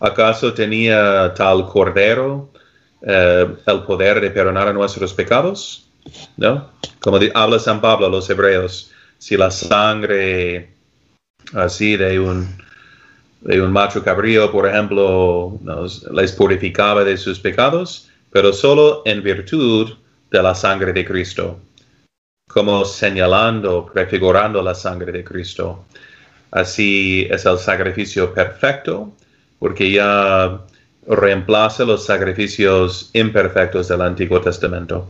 ¿Acaso tenía tal cordero eh, el poder de perdonar nuestros pecados? ¿no? Como habla San Pablo a los hebreos, si la sangre así de un, de un macho cabrío, por ejemplo, les purificaba de sus pecados, pero solo en virtud de la sangre de Cristo, como señalando, prefigurando la sangre de Cristo. Así es el sacrificio perfecto, porque ya reemplaza los sacrificios imperfectos del Antiguo Testamento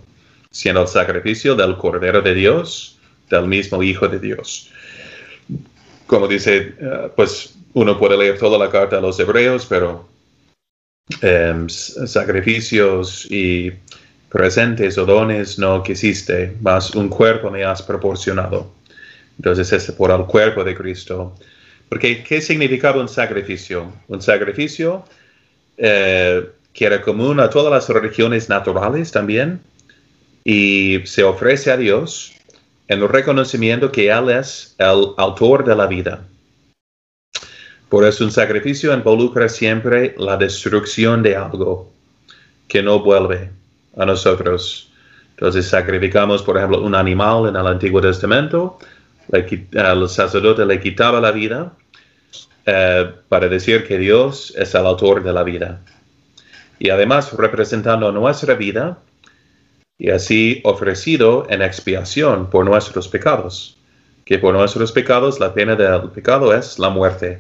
siendo el sacrificio del Cordero de Dios, del mismo Hijo de Dios. Como dice, eh, pues uno puede leer toda la carta a los hebreos, pero em, sacrificios y presentes o dones no quisiste, más un cuerpo me has proporcionado. Entonces es por el cuerpo de Cristo. Porque, ¿qué significaba un sacrificio? Un sacrificio eh, que era común a todas las religiones naturales también, y se ofrece a Dios en el reconocimiento que Él es el autor de la vida. Por eso un sacrificio involucra siempre la destrucción de algo que no vuelve a nosotros. Entonces sacrificamos, por ejemplo, un animal en el Antiguo Testamento, el sacerdote le quitaba la vida eh, para decir que Dios es el autor de la vida. Y además, representando nuestra vida, y así ofrecido en expiación por nuestros pecados, que por nuestros pecados la pena del pecado es la muerte.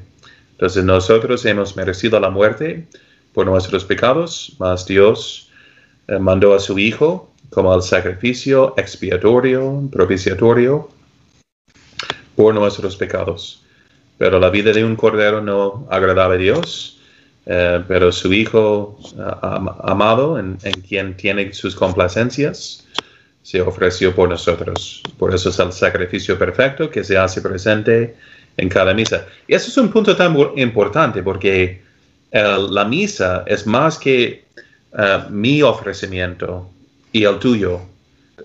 Entonces nosotros hemos merecido la muerte por nuestros pecados, mas Dios mandó a su Hijo como el sacrificio expiatorio, propiciatorio por nuestros pecados. Pero la vida de un cordero no agradaba a Dios eh, pero su Hijo eh, amado, en, quien tiene sus complacencias, se ofreció por nosotros. Por eso es el sacrificio perfecto que se hace presente en cada misa. Y eso es un punto tan importante porque la misa es más que eh, mi ofrecimiento y el tuyo.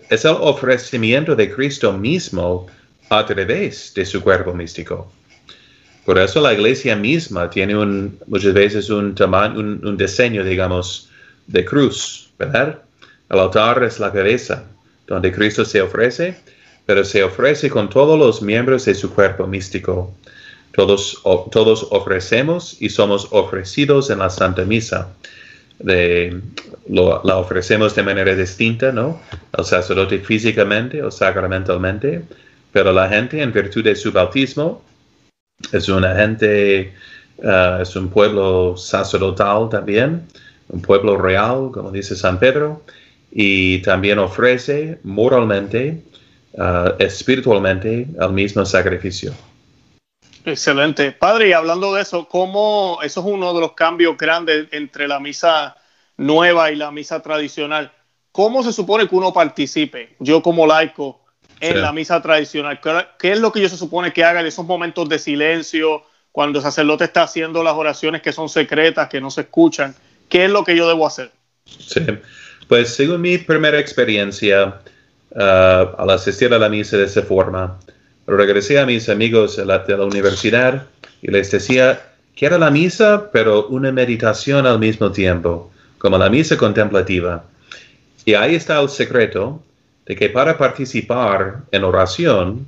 Es el ofrecimiento de Cristo mismo a través de su cuerpo místico. Por eso la iglesia misma tiene un, muchas veces un, tamaño, un, diseño, digamos, de cruz, ¿verdad? El altar es la cabeza, donde Cristo se ofrece, pero se ofrece con todos los miembros de su cuerpo místico. Todos, todos ofrecemos y somos ofrecidos en la Santa Misa. De, la ofrecemos de manera distinta, ¿no? El sacerdote físicamente o sacramentalmente, pero la gente en virtud de su bautismo es una gente, uh, es un pueblo sacerdotal también, un pueblo real, como dice San Pedro, y también ofrece moralmente, uh, espiritualmente, el mismo sacrificio. Excelente. Padre, y hablando de eso, ¿cómo eso es uno de los cambios grandes entre la misa nueva y la misa tradicional? ¿Cómo se supone que uno participe, yo como laico, en la misa tradicional? ¿Qué es lo que yo se supone que haga en esos momentos de silencio, cuando el sacerdote está haciendo las oraciones que son secretas, que no se escuchan? ¿Qué es lo que yo debo hacer? Sí, pues según mi primera experiencia uh, al asistir a la misa de esa forma, regresé a mis amigos de la, de la universidad y les decía que era la misa, pero una meditación al mismo tiempo, como la misa contemplativa. Y ahí está el secreto de que para participar en oración,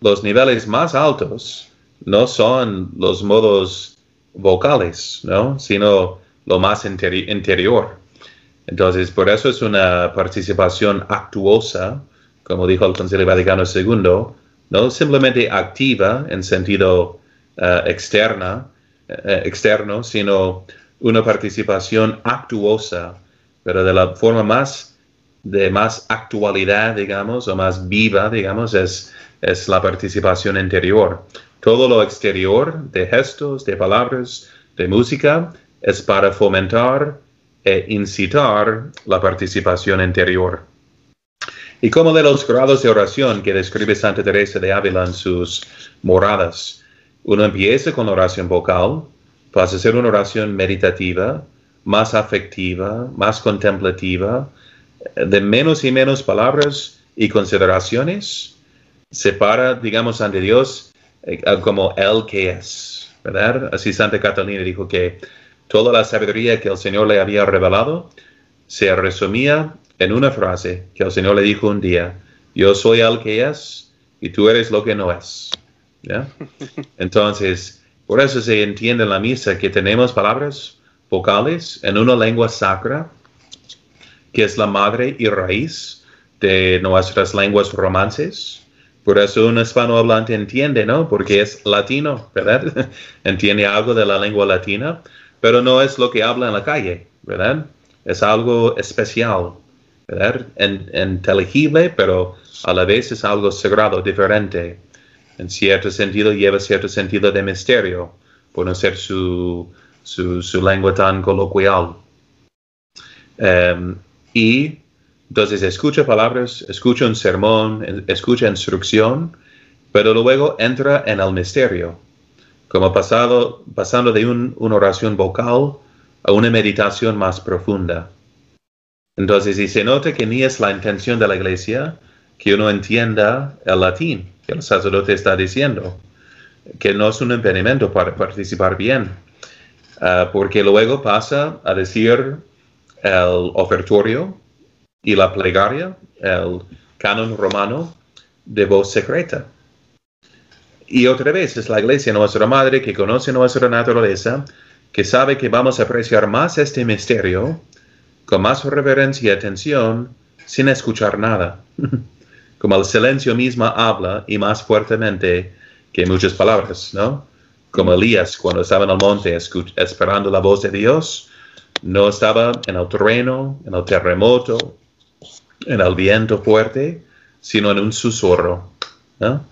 los niveles más altos no son los modos vocales, ¿no? sino lo más interior. Entonces, por eso es una participación actuosa, como dijo el Concilio Vaticano II, no simplemente activa en sentido uh, externa, uh, externo, sino una participación actuosa, pero de la forma más de más actualidad, digamos, o más viva, digamos, es, es la participación interior. Todo lo exterior, de gestos, de palabras, de música, es para fomentar e incitar la participación interior. Y como de los grados de oración que describe Santa Teresa de Ávila en sus moradas, uno empieza con oración vocal, pasa a ser una oración meditativa, más afectiva, más contemplativa, de menos y menos palabras y consideraciones, se para, digamos, ante Dios eh, como Él que es, ¿verdad? Así Santa Catalina dijo que Toda la sabiduría que el Señor le había revelado se resumía en una frase que el Señor le dijo un día, yo soy el que es y tú eres lo que no es. (laughs) Entonces, por eso se entiende en la misa que tenemos palabras vocales en una lengua sacra, que es la madre y raíz de nuestras lenguas romances. Por eso un hispanohablante entiende, ¿no? Porque es latino, ¿verdad? (laughs) entiende algo de la lengua latina pero no es lo que habla en la calle, ¿verdad? Es algo especial, ¿verdad? inteligible, pero a la vez es algo sagrado, diferente. En cierto sentido lleva cierto sentido de misterio, por no ser su, su, lengua tan coloquial. Em, y entonces escucha palabras, escucha un sermón, escucha instrucción, pero luego entra en el misterio como pasado, pasando de una oración vocal a una meditación más profunda. Entonces, y se nota que ni es la intención de la iglesia que uno entienda el latín que el sacerdote está diciendo, que no es un impedimento para participar bien, ah, porque luego pasa a decir el ofertorio y la plegaria, el canon romano de voz secreta. Y otra vez es la iglesia nuestra madre que conoce nuestra naturaleza, que sabe que vamos a apreciar más este misterio con más reverencia y atención sin escuchar nada. (laughs) Como el silencio mismo habla y más fuertemente que muchas palabras, ¿no? Como Elías cuando estaba en el monte esperando la voz de Dios, no estaba en el terreno, en el terremoto, en el viento fuerte, sino en un susurro, ¿no?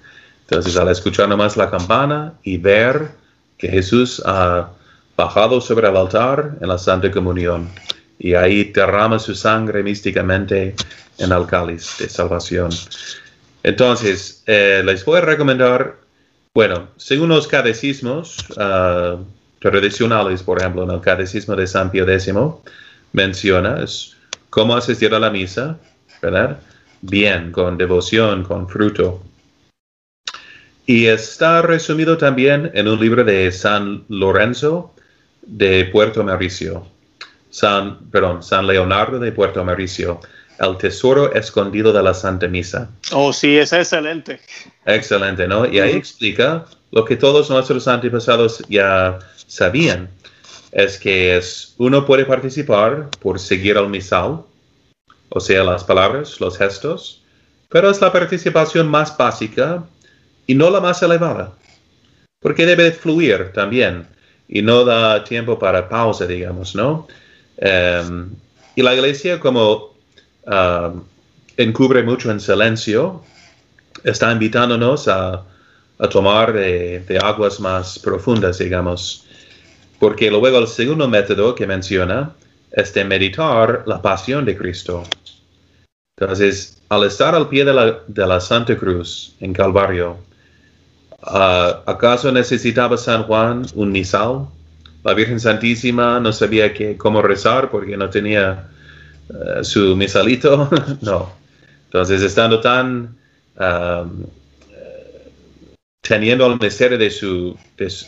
Entonces, al escuchar nomás la campana y ver que Jesús ha bajado sobre el altar en la Santa Comunión y ahí derrama su sangre místicamente en el cáliz de salvación. Entonces, eh, les voy a recomendar, bueno, según los catecismos ah, tradicionales, por ejemplo, en el catecismo de San Pío X, menciona cómo asistir a la misa, ¿verdad? Bien, con devoción, con fruto. Y está resumido también en un libro de San Lorenzo de Puerto Mauricio. San, perdón, San Leonardo de Puerto Mauricio. El tesoro escondido de la Santa Misa. Oh, sí, es excelente. Excelente, ¿no? Y ahí explica lo que todos nuestros antepasados ya sabían. Es que es, uno puede participar por seguir al misal, o sea, las palabras, los gestos, pero es la participación más básica y no la más elevada, porque debe fluir también y no da tiempo para pausa, digamos, ¿no? Em, y la iglesia como encubre mucho en silencio, está invitándonos a, tomar de, aguas más profundas, digamos. Porque luego el segundo método que menciona es de meditar la pasión de Cristo. Entonces, al estar al pie de la, de la Santa Cruz en Calvario, ah, ¿acaso necesitaba San Juan un misal? La Virgen Santísima no sabía que, cómo rezar porque no tenía eh, su misalito. (laughs) no. Entonces, estando tan teniendo el misterio de, su,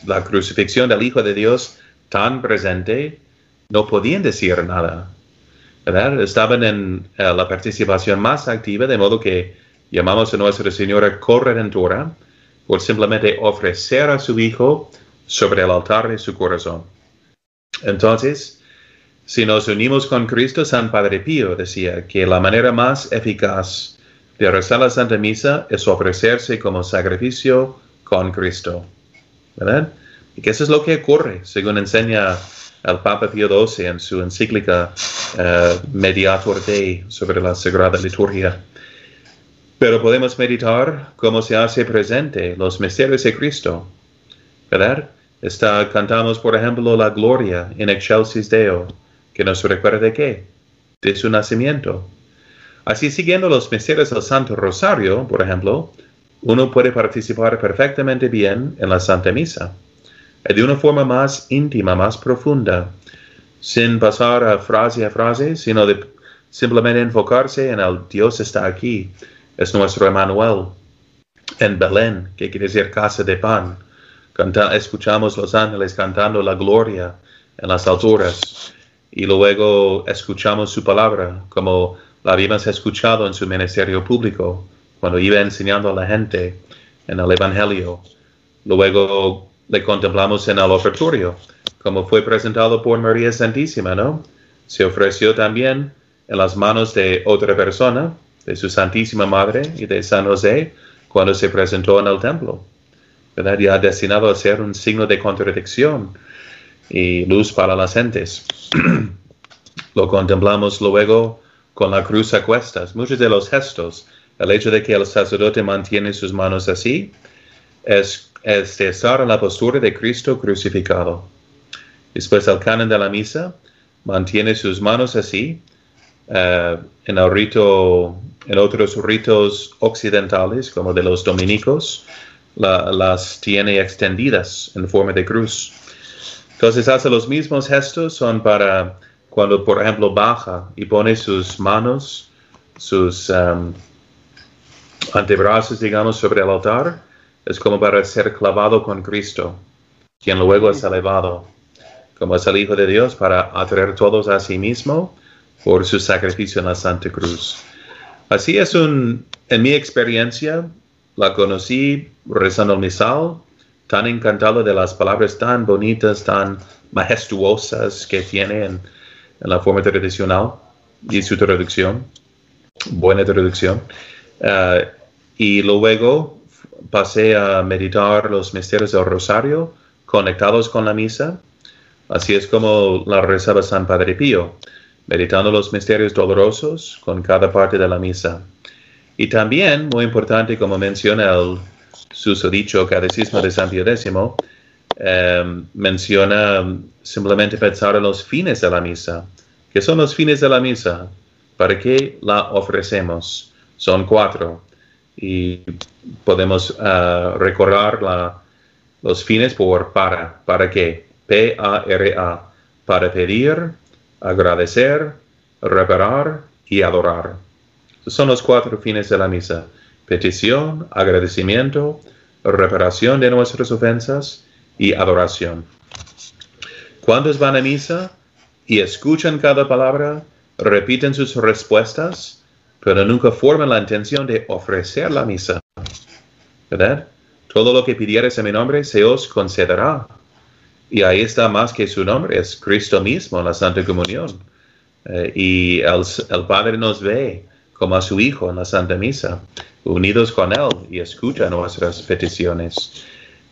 la crucifixión del Hijo de Dios tan presente, no podían decir nada. ¿verdad? Estaban en eh, la participación más activa, de modo que llamamos a Nuestra Señora corredentora por simplemente ofrecer a su Hijo sobre el altar de su corazón. Entonces, si nos unimos con Cristo, San Padre Pío decía que la manera más eficaz de rezar la Santa Misa es ofrecerse como sacrificio con Cristo. ¿Verdad? Y que eso es lo que ocurre, según enseña el Papa Pío XII en su encíclica uh, Mediator Dei sobre la Sagrada Liturgia. Pero podemos meditar cómo se hace presente los misterios de Cristo. Está, cantamos, por ejemplo, la gloria en Excelsis Deo, que nos recuerda de qué? De su nacimiento. Así, siguiendo los misterios del Santo Rosario, por ejemplo, uno puede participar perfectamente bien en la Santa Misa, de una forma más íntima, más profunda, sin pasar a frase a frase, sino de simplemente enfocarse en el Dios está aquí, es nuestro Emanuel, en Belén, que quiere decir casa de pan. Escuchamos los ángeles cantando la gloria en las alturas y luego escuchamos su palabra como la habíamos escuchado en su ministerio público, cuando iba enseñando a la gente en el Evangelio. Luego le contemplamos en el ofertorio, como fue presentado por María Santísima, ¿no? Se ofreció también en las manos de otra persona, de su Santísima Madre y de San José, cuando se presentó en el templo. ¿Verdad? Ya destinado a ser un signo de contradicción y luz para las gentes. (clears throat) Lo contemplamos luego con la cruz a cuestas. Muchos de los gestos, el hecho de que el sacerdote mantiene sus manos así, es, es estar en la postura de Cristo crucificado. Después el canon de la misa mantiene sus manos así. Eh, en el rito, en otros ritos occidentales, como de los dominicos, las tiene extendidas en forma de cruz. Entonces hace los mismos gestos, son para cuando, por ejemplo, baja y pone sus manos, sus um, antebrazos, digamos, sobre el altar, es como para ser clavado con Cristo, quien luego es elevado, como es el Hijo de Dios, para atraer todos a sí mismo por su sacrificio en la Santa Cruz. Así es un, en mi experiencia, la conocí rezando el misal, tan encantado de las palabras tan bonitas, tan majestuosas que tiene en, la forma tradicional y su traducción, buena traducción. Uh, y luego pasé a meditar los misterios del rosario conectados con la misa. Así es como la rezaba San Padre Pío, meditando los misterios dolorosos con cada parte de la misa. Y también, muy importante, como menciona el susodicho Catecismo de San Pío X, Em, menciona simplemente pensar en los fines de la misa. ¿Qué son los fines de la misa? ¿Para qué la ofrecemos? Son cuatro. Y podemos uh, recordar los fines por para. ¿Para qué? P-A-R-A. Para pedir, agradecer, reparar y adorar. Son los cuatro fines de la misa. Petición, agradecimiento, reparación de nuestras ofensas y adoración. Cuando van a misa y escuchan cada palabra, repiten sus respuestas, pero nunca forman la intención de ofrecer la misa. ¿Verdad? Todo lo que pidieres en mi nombre se os concederá. Y ahí está más que su nombre, es Cristo mismo la Santa Comunión. Eh, y el, Padre nos ve como a su Hijo en la Santa Misa, unidos con Él y escucha nuestras peticiones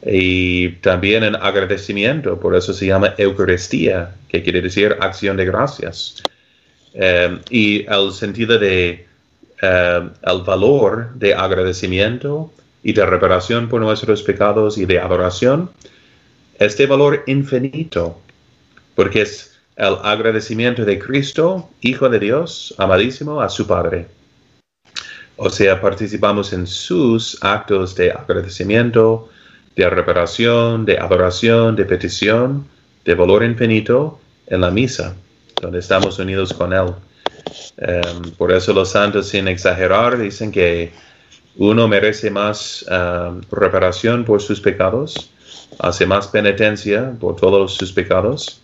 y también en agradecimiento, por eso se llama Eucaristía, que quiere decir acción de gracias. Em, y el sentido de, em, el valor de agradecimiento y de reparación por nuestros pecados y de adoración, es de valor infinito, porque es el agradecimiento de Cristo, Hijo de Dios, amadísimo, a su Padre. O sea, participamos en sus actos de agradecimiento, de reparación, de adoración, de petición, de valor infinito en la misa, donde estamos unidos con Él. Em, por eso los santos, sin exagerar, dicen que uno merece más em, reparación por sus pecados, hace más penitencia por todos sus pecados,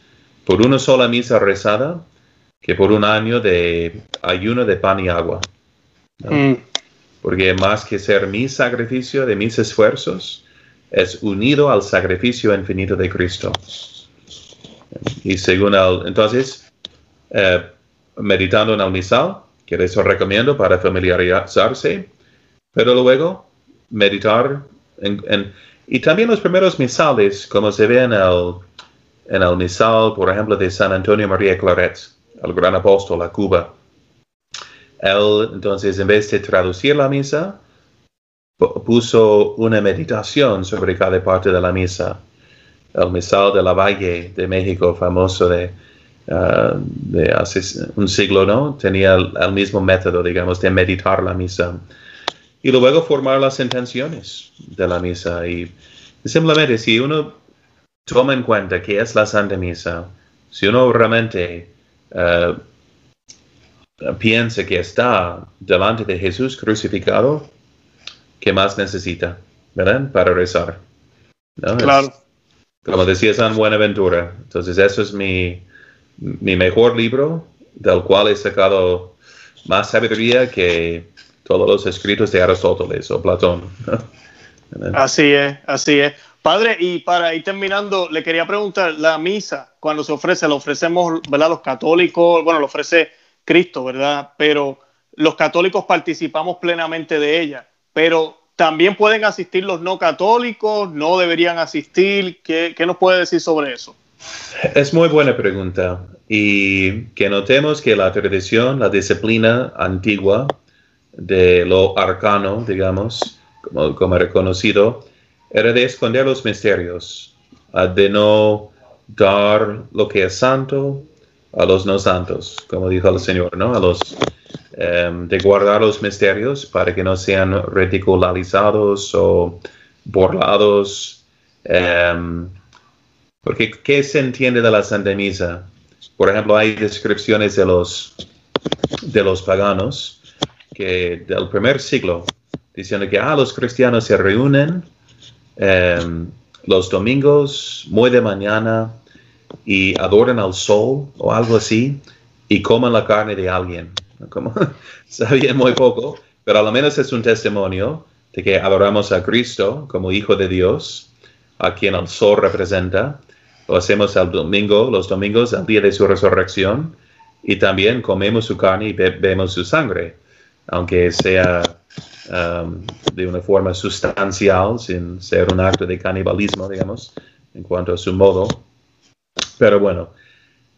por una sola misa rezada, que por un año de ayuno de pan y agua. Mm. Porque más que ser mi sacrificio de mis esfuerzos, es unido al sacrificio infinito de Cristo. Y según el, entonces, eh, meditando en el misal, que eso recomiendo para familiarizarse, pero luego meditar en, y también los primeros misales, como se ve en el, en el misal, por ejemplo, de San Antonio María Claret, el gran apóstol a Cuba. Él, entonces, en vez de traducir la misa, puso una meditación sobre cada parte de la misa. El misal de la Valle de México, famoso de, uh, de hace un siglo, ¿no? Tenía el, mismo método, digamos, de meditar la misa. Y luego formar las intenciones de la misa. Y simplemente, si uno toma en cuenta que es la Santa Misa, si uno realmente uh, piensa que está delante de Jesús crucificado, ¿qué más necesita? ¿Verdad? Para rezar. Claro. como decía San Buenaventura. Entonces, eso es mi, mi mejor libro, del cual he sacado más sabiduría que todos los escritos de Aristóteles o Platón. así es, así es. Padre, y para ir terminando, le quería preguntar, la misa, cuando se ofrece, la ofrecemos, ¿verdad? Los católicos, bueno, lo ofrece Cristo, ¿verdad? Pero los católicos participamos plenamente de ella, pero también pueden asistir los no católicos, no deberían asistir, ¿qué, qué nos puede decir sobre eso? Es muy buena pregunta y que notemos que la tradición, la disciplina antigua de lo arcano, digamos, como, como reconocido, era de esconder los misterios, de no dar lo que es santo a los no santos, como dijo el Señor, ¿no? A los em, de guardar los misterios para que no sean ridicularizados o burlados. Em, porque, ¿qué se entiende de la Santa Misa? Por ejemplo, hay descripciones de los, de los paganos que del primer siglo, diciendo que ah, los cristianos se reúnen em, los domingos muy de mañana y adoran al sol o algo así y comen la carne de alguien. (laughs) Como, (laughs) muy poco, pero al menos es un testimonio de que adoramos a Cristo como Hijo de Dios, a quien el sol representa, lo hacemos el domingo, los domingos, el día de su resurrección, y también comemos su carne y bebemos su sangre, aunque sea um, de una forma sustancial, sin ser un acto de canibalismo, digamos, en cuanto a su modo. Pero bueno,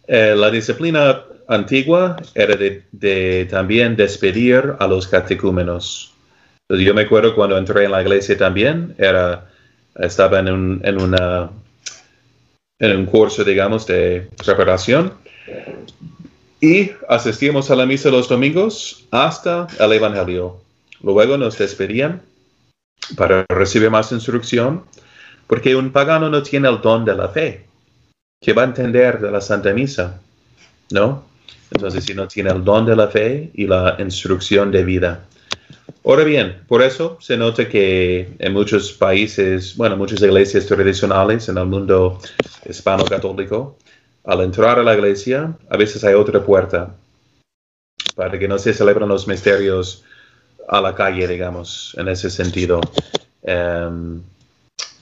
eh, la disciplina antigua era de, también despedir a los catecúmenos. yo me acuerdo cuando entré en la iglesia también, era, estaba en, un, en una en un curso, digamos, de preparación. Y asistíamos a la misa los domingos hasta el Evangelio. Luego nos despedían para recibir más instrucción, porque un pagano no tiene el don de la fe. ¿Qué va a entender de la Santa Misa? ¿No? Entonces, si no tiene el don de la fe y la instrucción de vida. Ahora bien, por eso se nota que en muchos países, bueno, muchas iglesias tradicionales en el mundo hispano-católico, al entrar a la iglesia, a veces hay otra puerta para que no se celebren los misterios a la calle, digamos, en ese sentido. Em,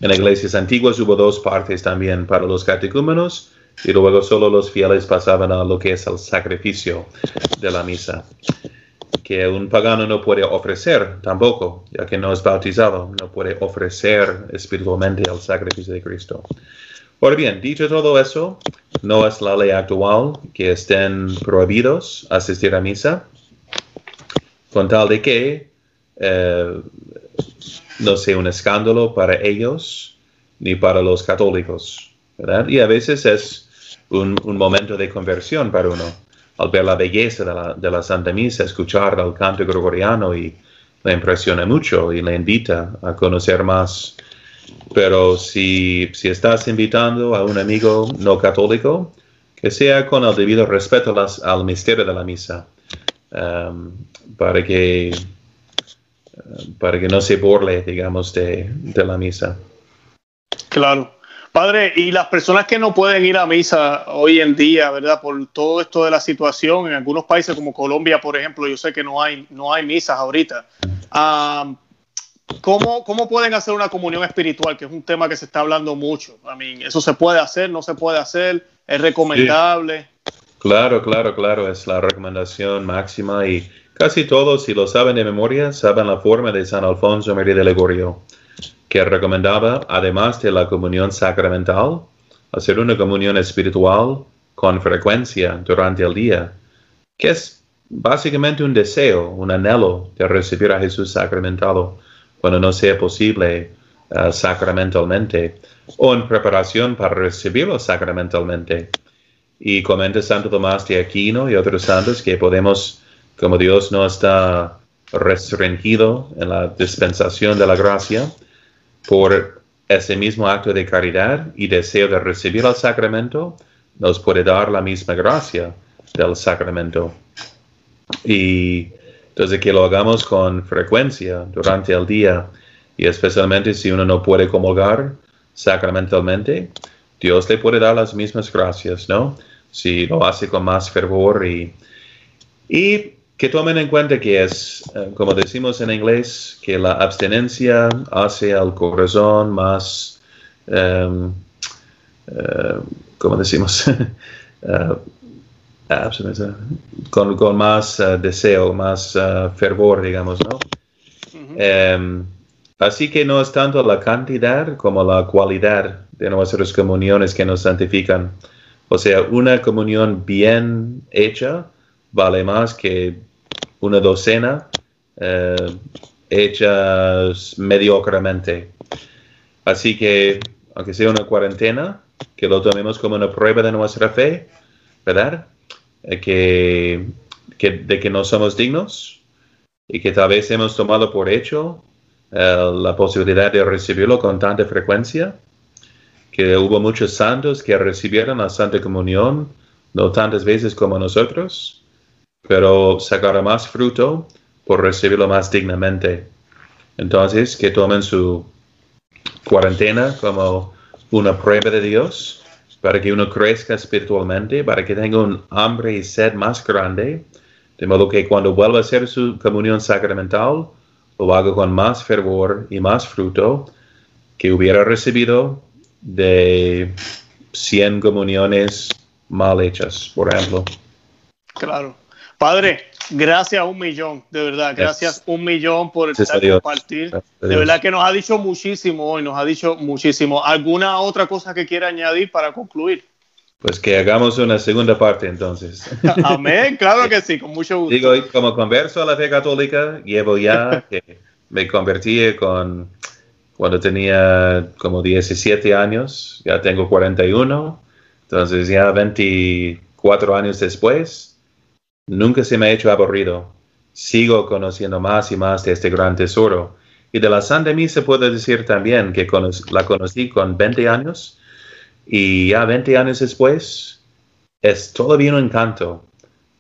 en iglesias antiguas hubo dos partes también para los catecúmenos y luego solo los fieles pasaban a lo que es el sacrificio de la misa que un pagano no puede ofrecer tampoco, ya que no es bautizado, no puede ofrecer espiritualmente el sacrificio de Cristo. Ahora bien, dicho todo eso, no es la ley actual que estén prohibidos asistir a misa, con tal de que eh, no sea un escándalo para ellos ni para los católicos. Y a veces es un, momento de conversión para uno, al ver la belleza de la, de la Santa Misa, escuchar el canto gregoriano y le impresiona mucho y le invita a conocer más. Pero si, si estás invitando a un amigo no católico, que sea con el debido respeto al misterio de la misa, um, para, que, para que no se burle, digamos, de, de la misa. Claro. Padre, y las personas que no pueden ir a misa hoy en día, ¿verdad? Por todo esto de la situación, en algunos países como Colombia, por ejemplo, yo sé que no hay, no hay misas ahorita. ¿cómo, ¿Cómo pueden hacer una comunión espiritual? Que es un tema que se está hablando mucho. I mean, ¿Eso se puede hacer? ¿No se puede hacer? ¿Es recomendable? Claro, claro, claro. Es la recomendación máxima y casi todos, si lo saben de memoria, saben la forma de San Alfonso María de Legorio que recomendaba, además de la comunión sacramental, hacer una comunión espiritual con frecuencia durante el día, que es básicamente un deseo, un anhelo de recibir a Jesús sacramentado cuando no sea posible uh, sacramentalmente, o en preparación para recibirlo sacramentalmente. Y comenta Santo Tomás de Aquino y otros santos que podemos, como Dios no está restringido en la dispensación de la gracia, por ese mismo acto de caridad y deseo de recibir el sacramento, nos puede dar la misma gracia del sacramento. Y entonces que lo hagamos con frecuencia durante el día y especialmente si uno no puede comulgar sacramentalmente, Dios le puede dar las mismas gracias, ¿no? Si lo hace con más fervor y, y que tomen en cuenta que es, eh, como decimos en inglés, que la abstinencia hace al corazón más, um, uh, ¿cómo decimos? (laughs) uh, con, con, más uh, deseo, más fervor, digamos, ¿no? um, así que no es tanto la cantidad como la cualidad de nuestras comuniones que nos santifican. O sea, una comunión bien hecha vale más que una docena eh, hechas mediocremente. Así que, aunque sea una cuarentena, que lo tomemos como una prueba de nuestra fe, ¿verdad? Eh, que, que, de que no somos dignos y que tal vez hemos tomado por hecho eh, la posibilidad de recibirlo con tanta frecuencia, que hubo muchos santos que recibieron la Santa Comunión no tantas veces como nosotros, pero sacará más fruto por recibirlo más dignamente. Entonces, que tomen su cuarentena como una prueba de Dios para que uno crezca espiritualmente, para que tenga un hambre y sed más grande, de modo que cuando vuelva a hacer su comunión sacramental, lo haga con más fervor y más fruto que hubiera recibido de 100 comuniones mal hechas, por ejemplo. Claro. Padre, gracias un millón, de verdad, gracias un millón por estar compartir. De verdad que nos ha dicho muchísimo hoy, nos ha dicho muchísimo. ¿Alguna otra cosa que quiera añadir para concluir? Pues que hagamos una segunda parte entonces. (laughs) Amén, claro que sí, con mucho gusto. Digo, como converso a la fe católica, llevo ya (laughs) que me convertí con cuando tenía como 17 años, ya tengo 41, entonces ya 24 años después, Nunca se me ha hecho aburrido. Sigo conociendo más y más de este gran tesoro. Y de la Santa Misa puedo decir también que la conocí con 20 años y ya 20 años después es todavía un encanto.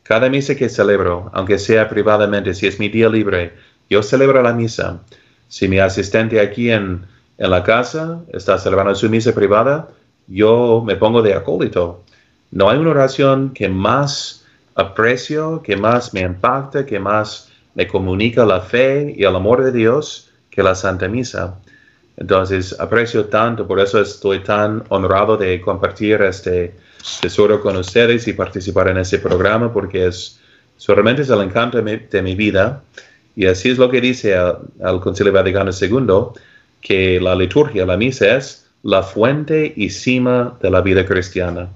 Cada misa que celebro, aunque sea privadamente, si es mi día libre, yo celebro la misa. Si mi asistente aquí en, en la casa está celebrando su misa privada, yo me pongo de acólito. No hay una oración que más aprecio, que más me impacta, que más me comunica la fe y el amor de Dios que la Santa Misa. Entonces, aprecio tanto, por eso estoy tan honrado de compartir este tesoro con ustedes y participar en este programa, porque es solamente es el encanto de mi, vida. Y así es lo que dice el, Concilio Vaticano II, que la liturgia, la misa es la fuente y cima de la vida cristiana.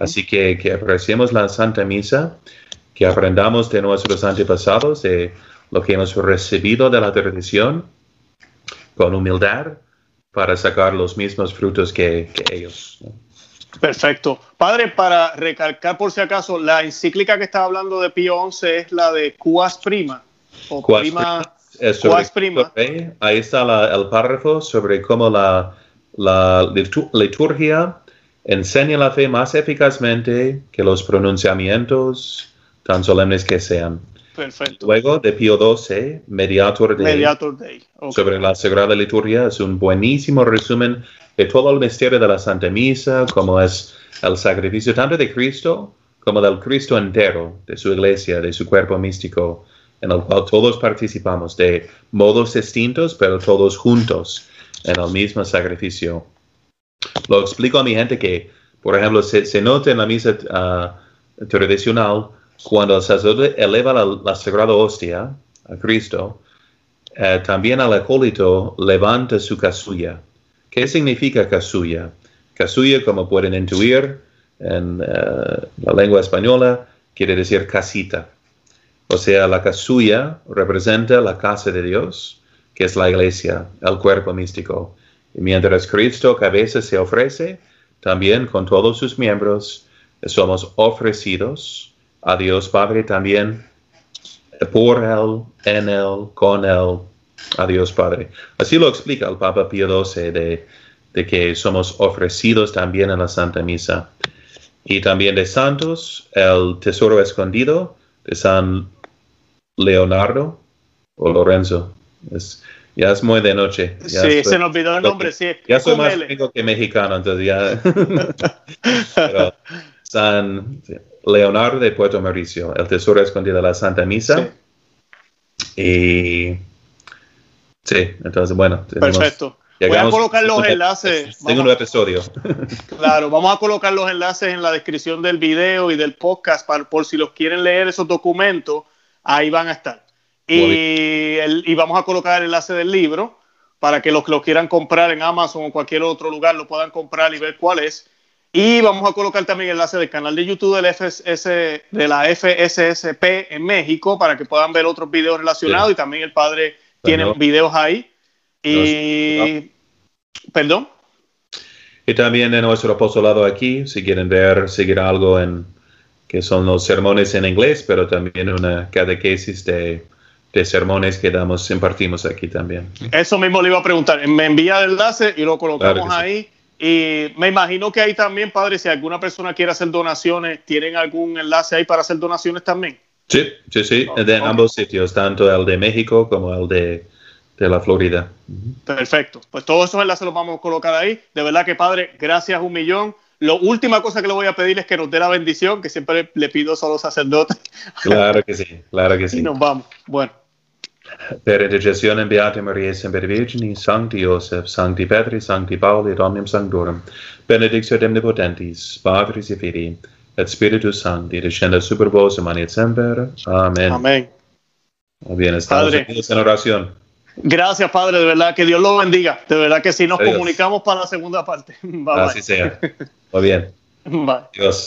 Así que, que apreciemos la Santa Misa, que aprendamos de nuestros antepasados, de lo que hemos recibido de la tradición, con humildad para sacar los mismos frutos que, ellos. Perfecto. Padre, para recalcar por si acaso, la encíclica que estaba hablando de Pío XI es la de Cuas Prima. O prima, prima. Ahí está el párrafo sobre cómo la, la liturgia enseña la fe más eficazmente que los pronunciamientos, tan solemnes que sean. Perfecto. Luego de Pío XII, Mediator Dei, sobre la Sagrada Liturgia, es un buenísimo resumen de todo el misterio de la Santa Misa, como es el sacrificio tanto de Cristo como del Cristo entero, de su iglesia, de su cuerpo místico, en el cual todos participamos de modos distintos, pero todos juntos en el mismo sacrificio. Lo explico a mi gente que, por ejemplo, se, nota en la misa ah, tradicional cuando el sacerdote eleva la, sagrada hostia a Cristo, eh, también al acólito levanta su casulla. ¿Qué significa casulla? Casulla, como pueden intuir en eh, la lengua española, quiere decir casita. O sea, la casulla representa la casa de Dios, que es la iglesia, el cuerpo místico. Mientras Cristo cabeza se ofrece, también con todos sus miembros somos ofrecidos a Dios Padre también, por Él, en Él, con Él, a Dios Padre. Así lo explica el Papa Pío XII de, de que somos ofrecidos también en la Santa Misa. Y también de santos, el tesoro escondido de San Leonardo o Lorenzo. Es, ya es muy de noche. sí, se nos olvidó el nombre, sí. Ya soy más que mexicano, entonces ya. (laughs) San Leonardo de Puerto Mauricio, el tesoro escondido de la Santa Misa. Y sí, entonces bueno. Perfecto. Voy a colocar los enlaces. Tengo un episodio. (laughs) Claro, vamos a colocar los enlaces en la descripción del video y del podcast para, por si los quieren leer esos documentos, ahí van a estar. Y, y vamos a colocar el enlace del libro para que los que lo quieran comprar en Amazon o cualquier otro lugar lo puedan comprar y ver cuál es. Y vamos a colocar también el enlace del canal de YouTube del FS, de la FSSP en México para que puedan ver otros videos relacionados y también el padre tiene videos ahí. Y, perdón. Y también en nuestro apostolado aquí, si quieren ver, seguir algo en que son los sermones en inglés, pero también una catequesis de, de sermones que damos, impartimos aquí también. Eso mismo le iba a preguntar. Me envía el enlace y lo colocamos ahí. Y me imagino que ahí también, padre, si alguna persona quiere hacer donaciones, ¿tienen algún enlace ahí para hacer donaciones también? Sí, sí, sí, de ambos sitios, tanto el de México como el de, de, la Florida. Perfecto, pues todos esos enlaces los vamos a colocar ahí. De verdad que, padre, gracias un millón. La última cosa que le voy a pedir es que nos dé la bendición, que siempre le pido a los sacerdotes. Claro que sí, claro que (laughs) sí. y nos vamos. Bueno. Per intercessione Beate Maria Semper Virgini, Sancti Joseph, Sancti Petri, Sancti Pauli, et omnium sanctorum, benedictio omnipotentis, Patris et Filii, et Spiritus Sancti, descenda super vos, et semper. Amén. Amén. Bien, estamos en oración. Gracias, Padre, de verdad, que Dios lo bendiga. De verdad que sí, nos comunicamos para la segunda parte. (laughs) Así sea. Muy bien. (laughs) Bye. Dios.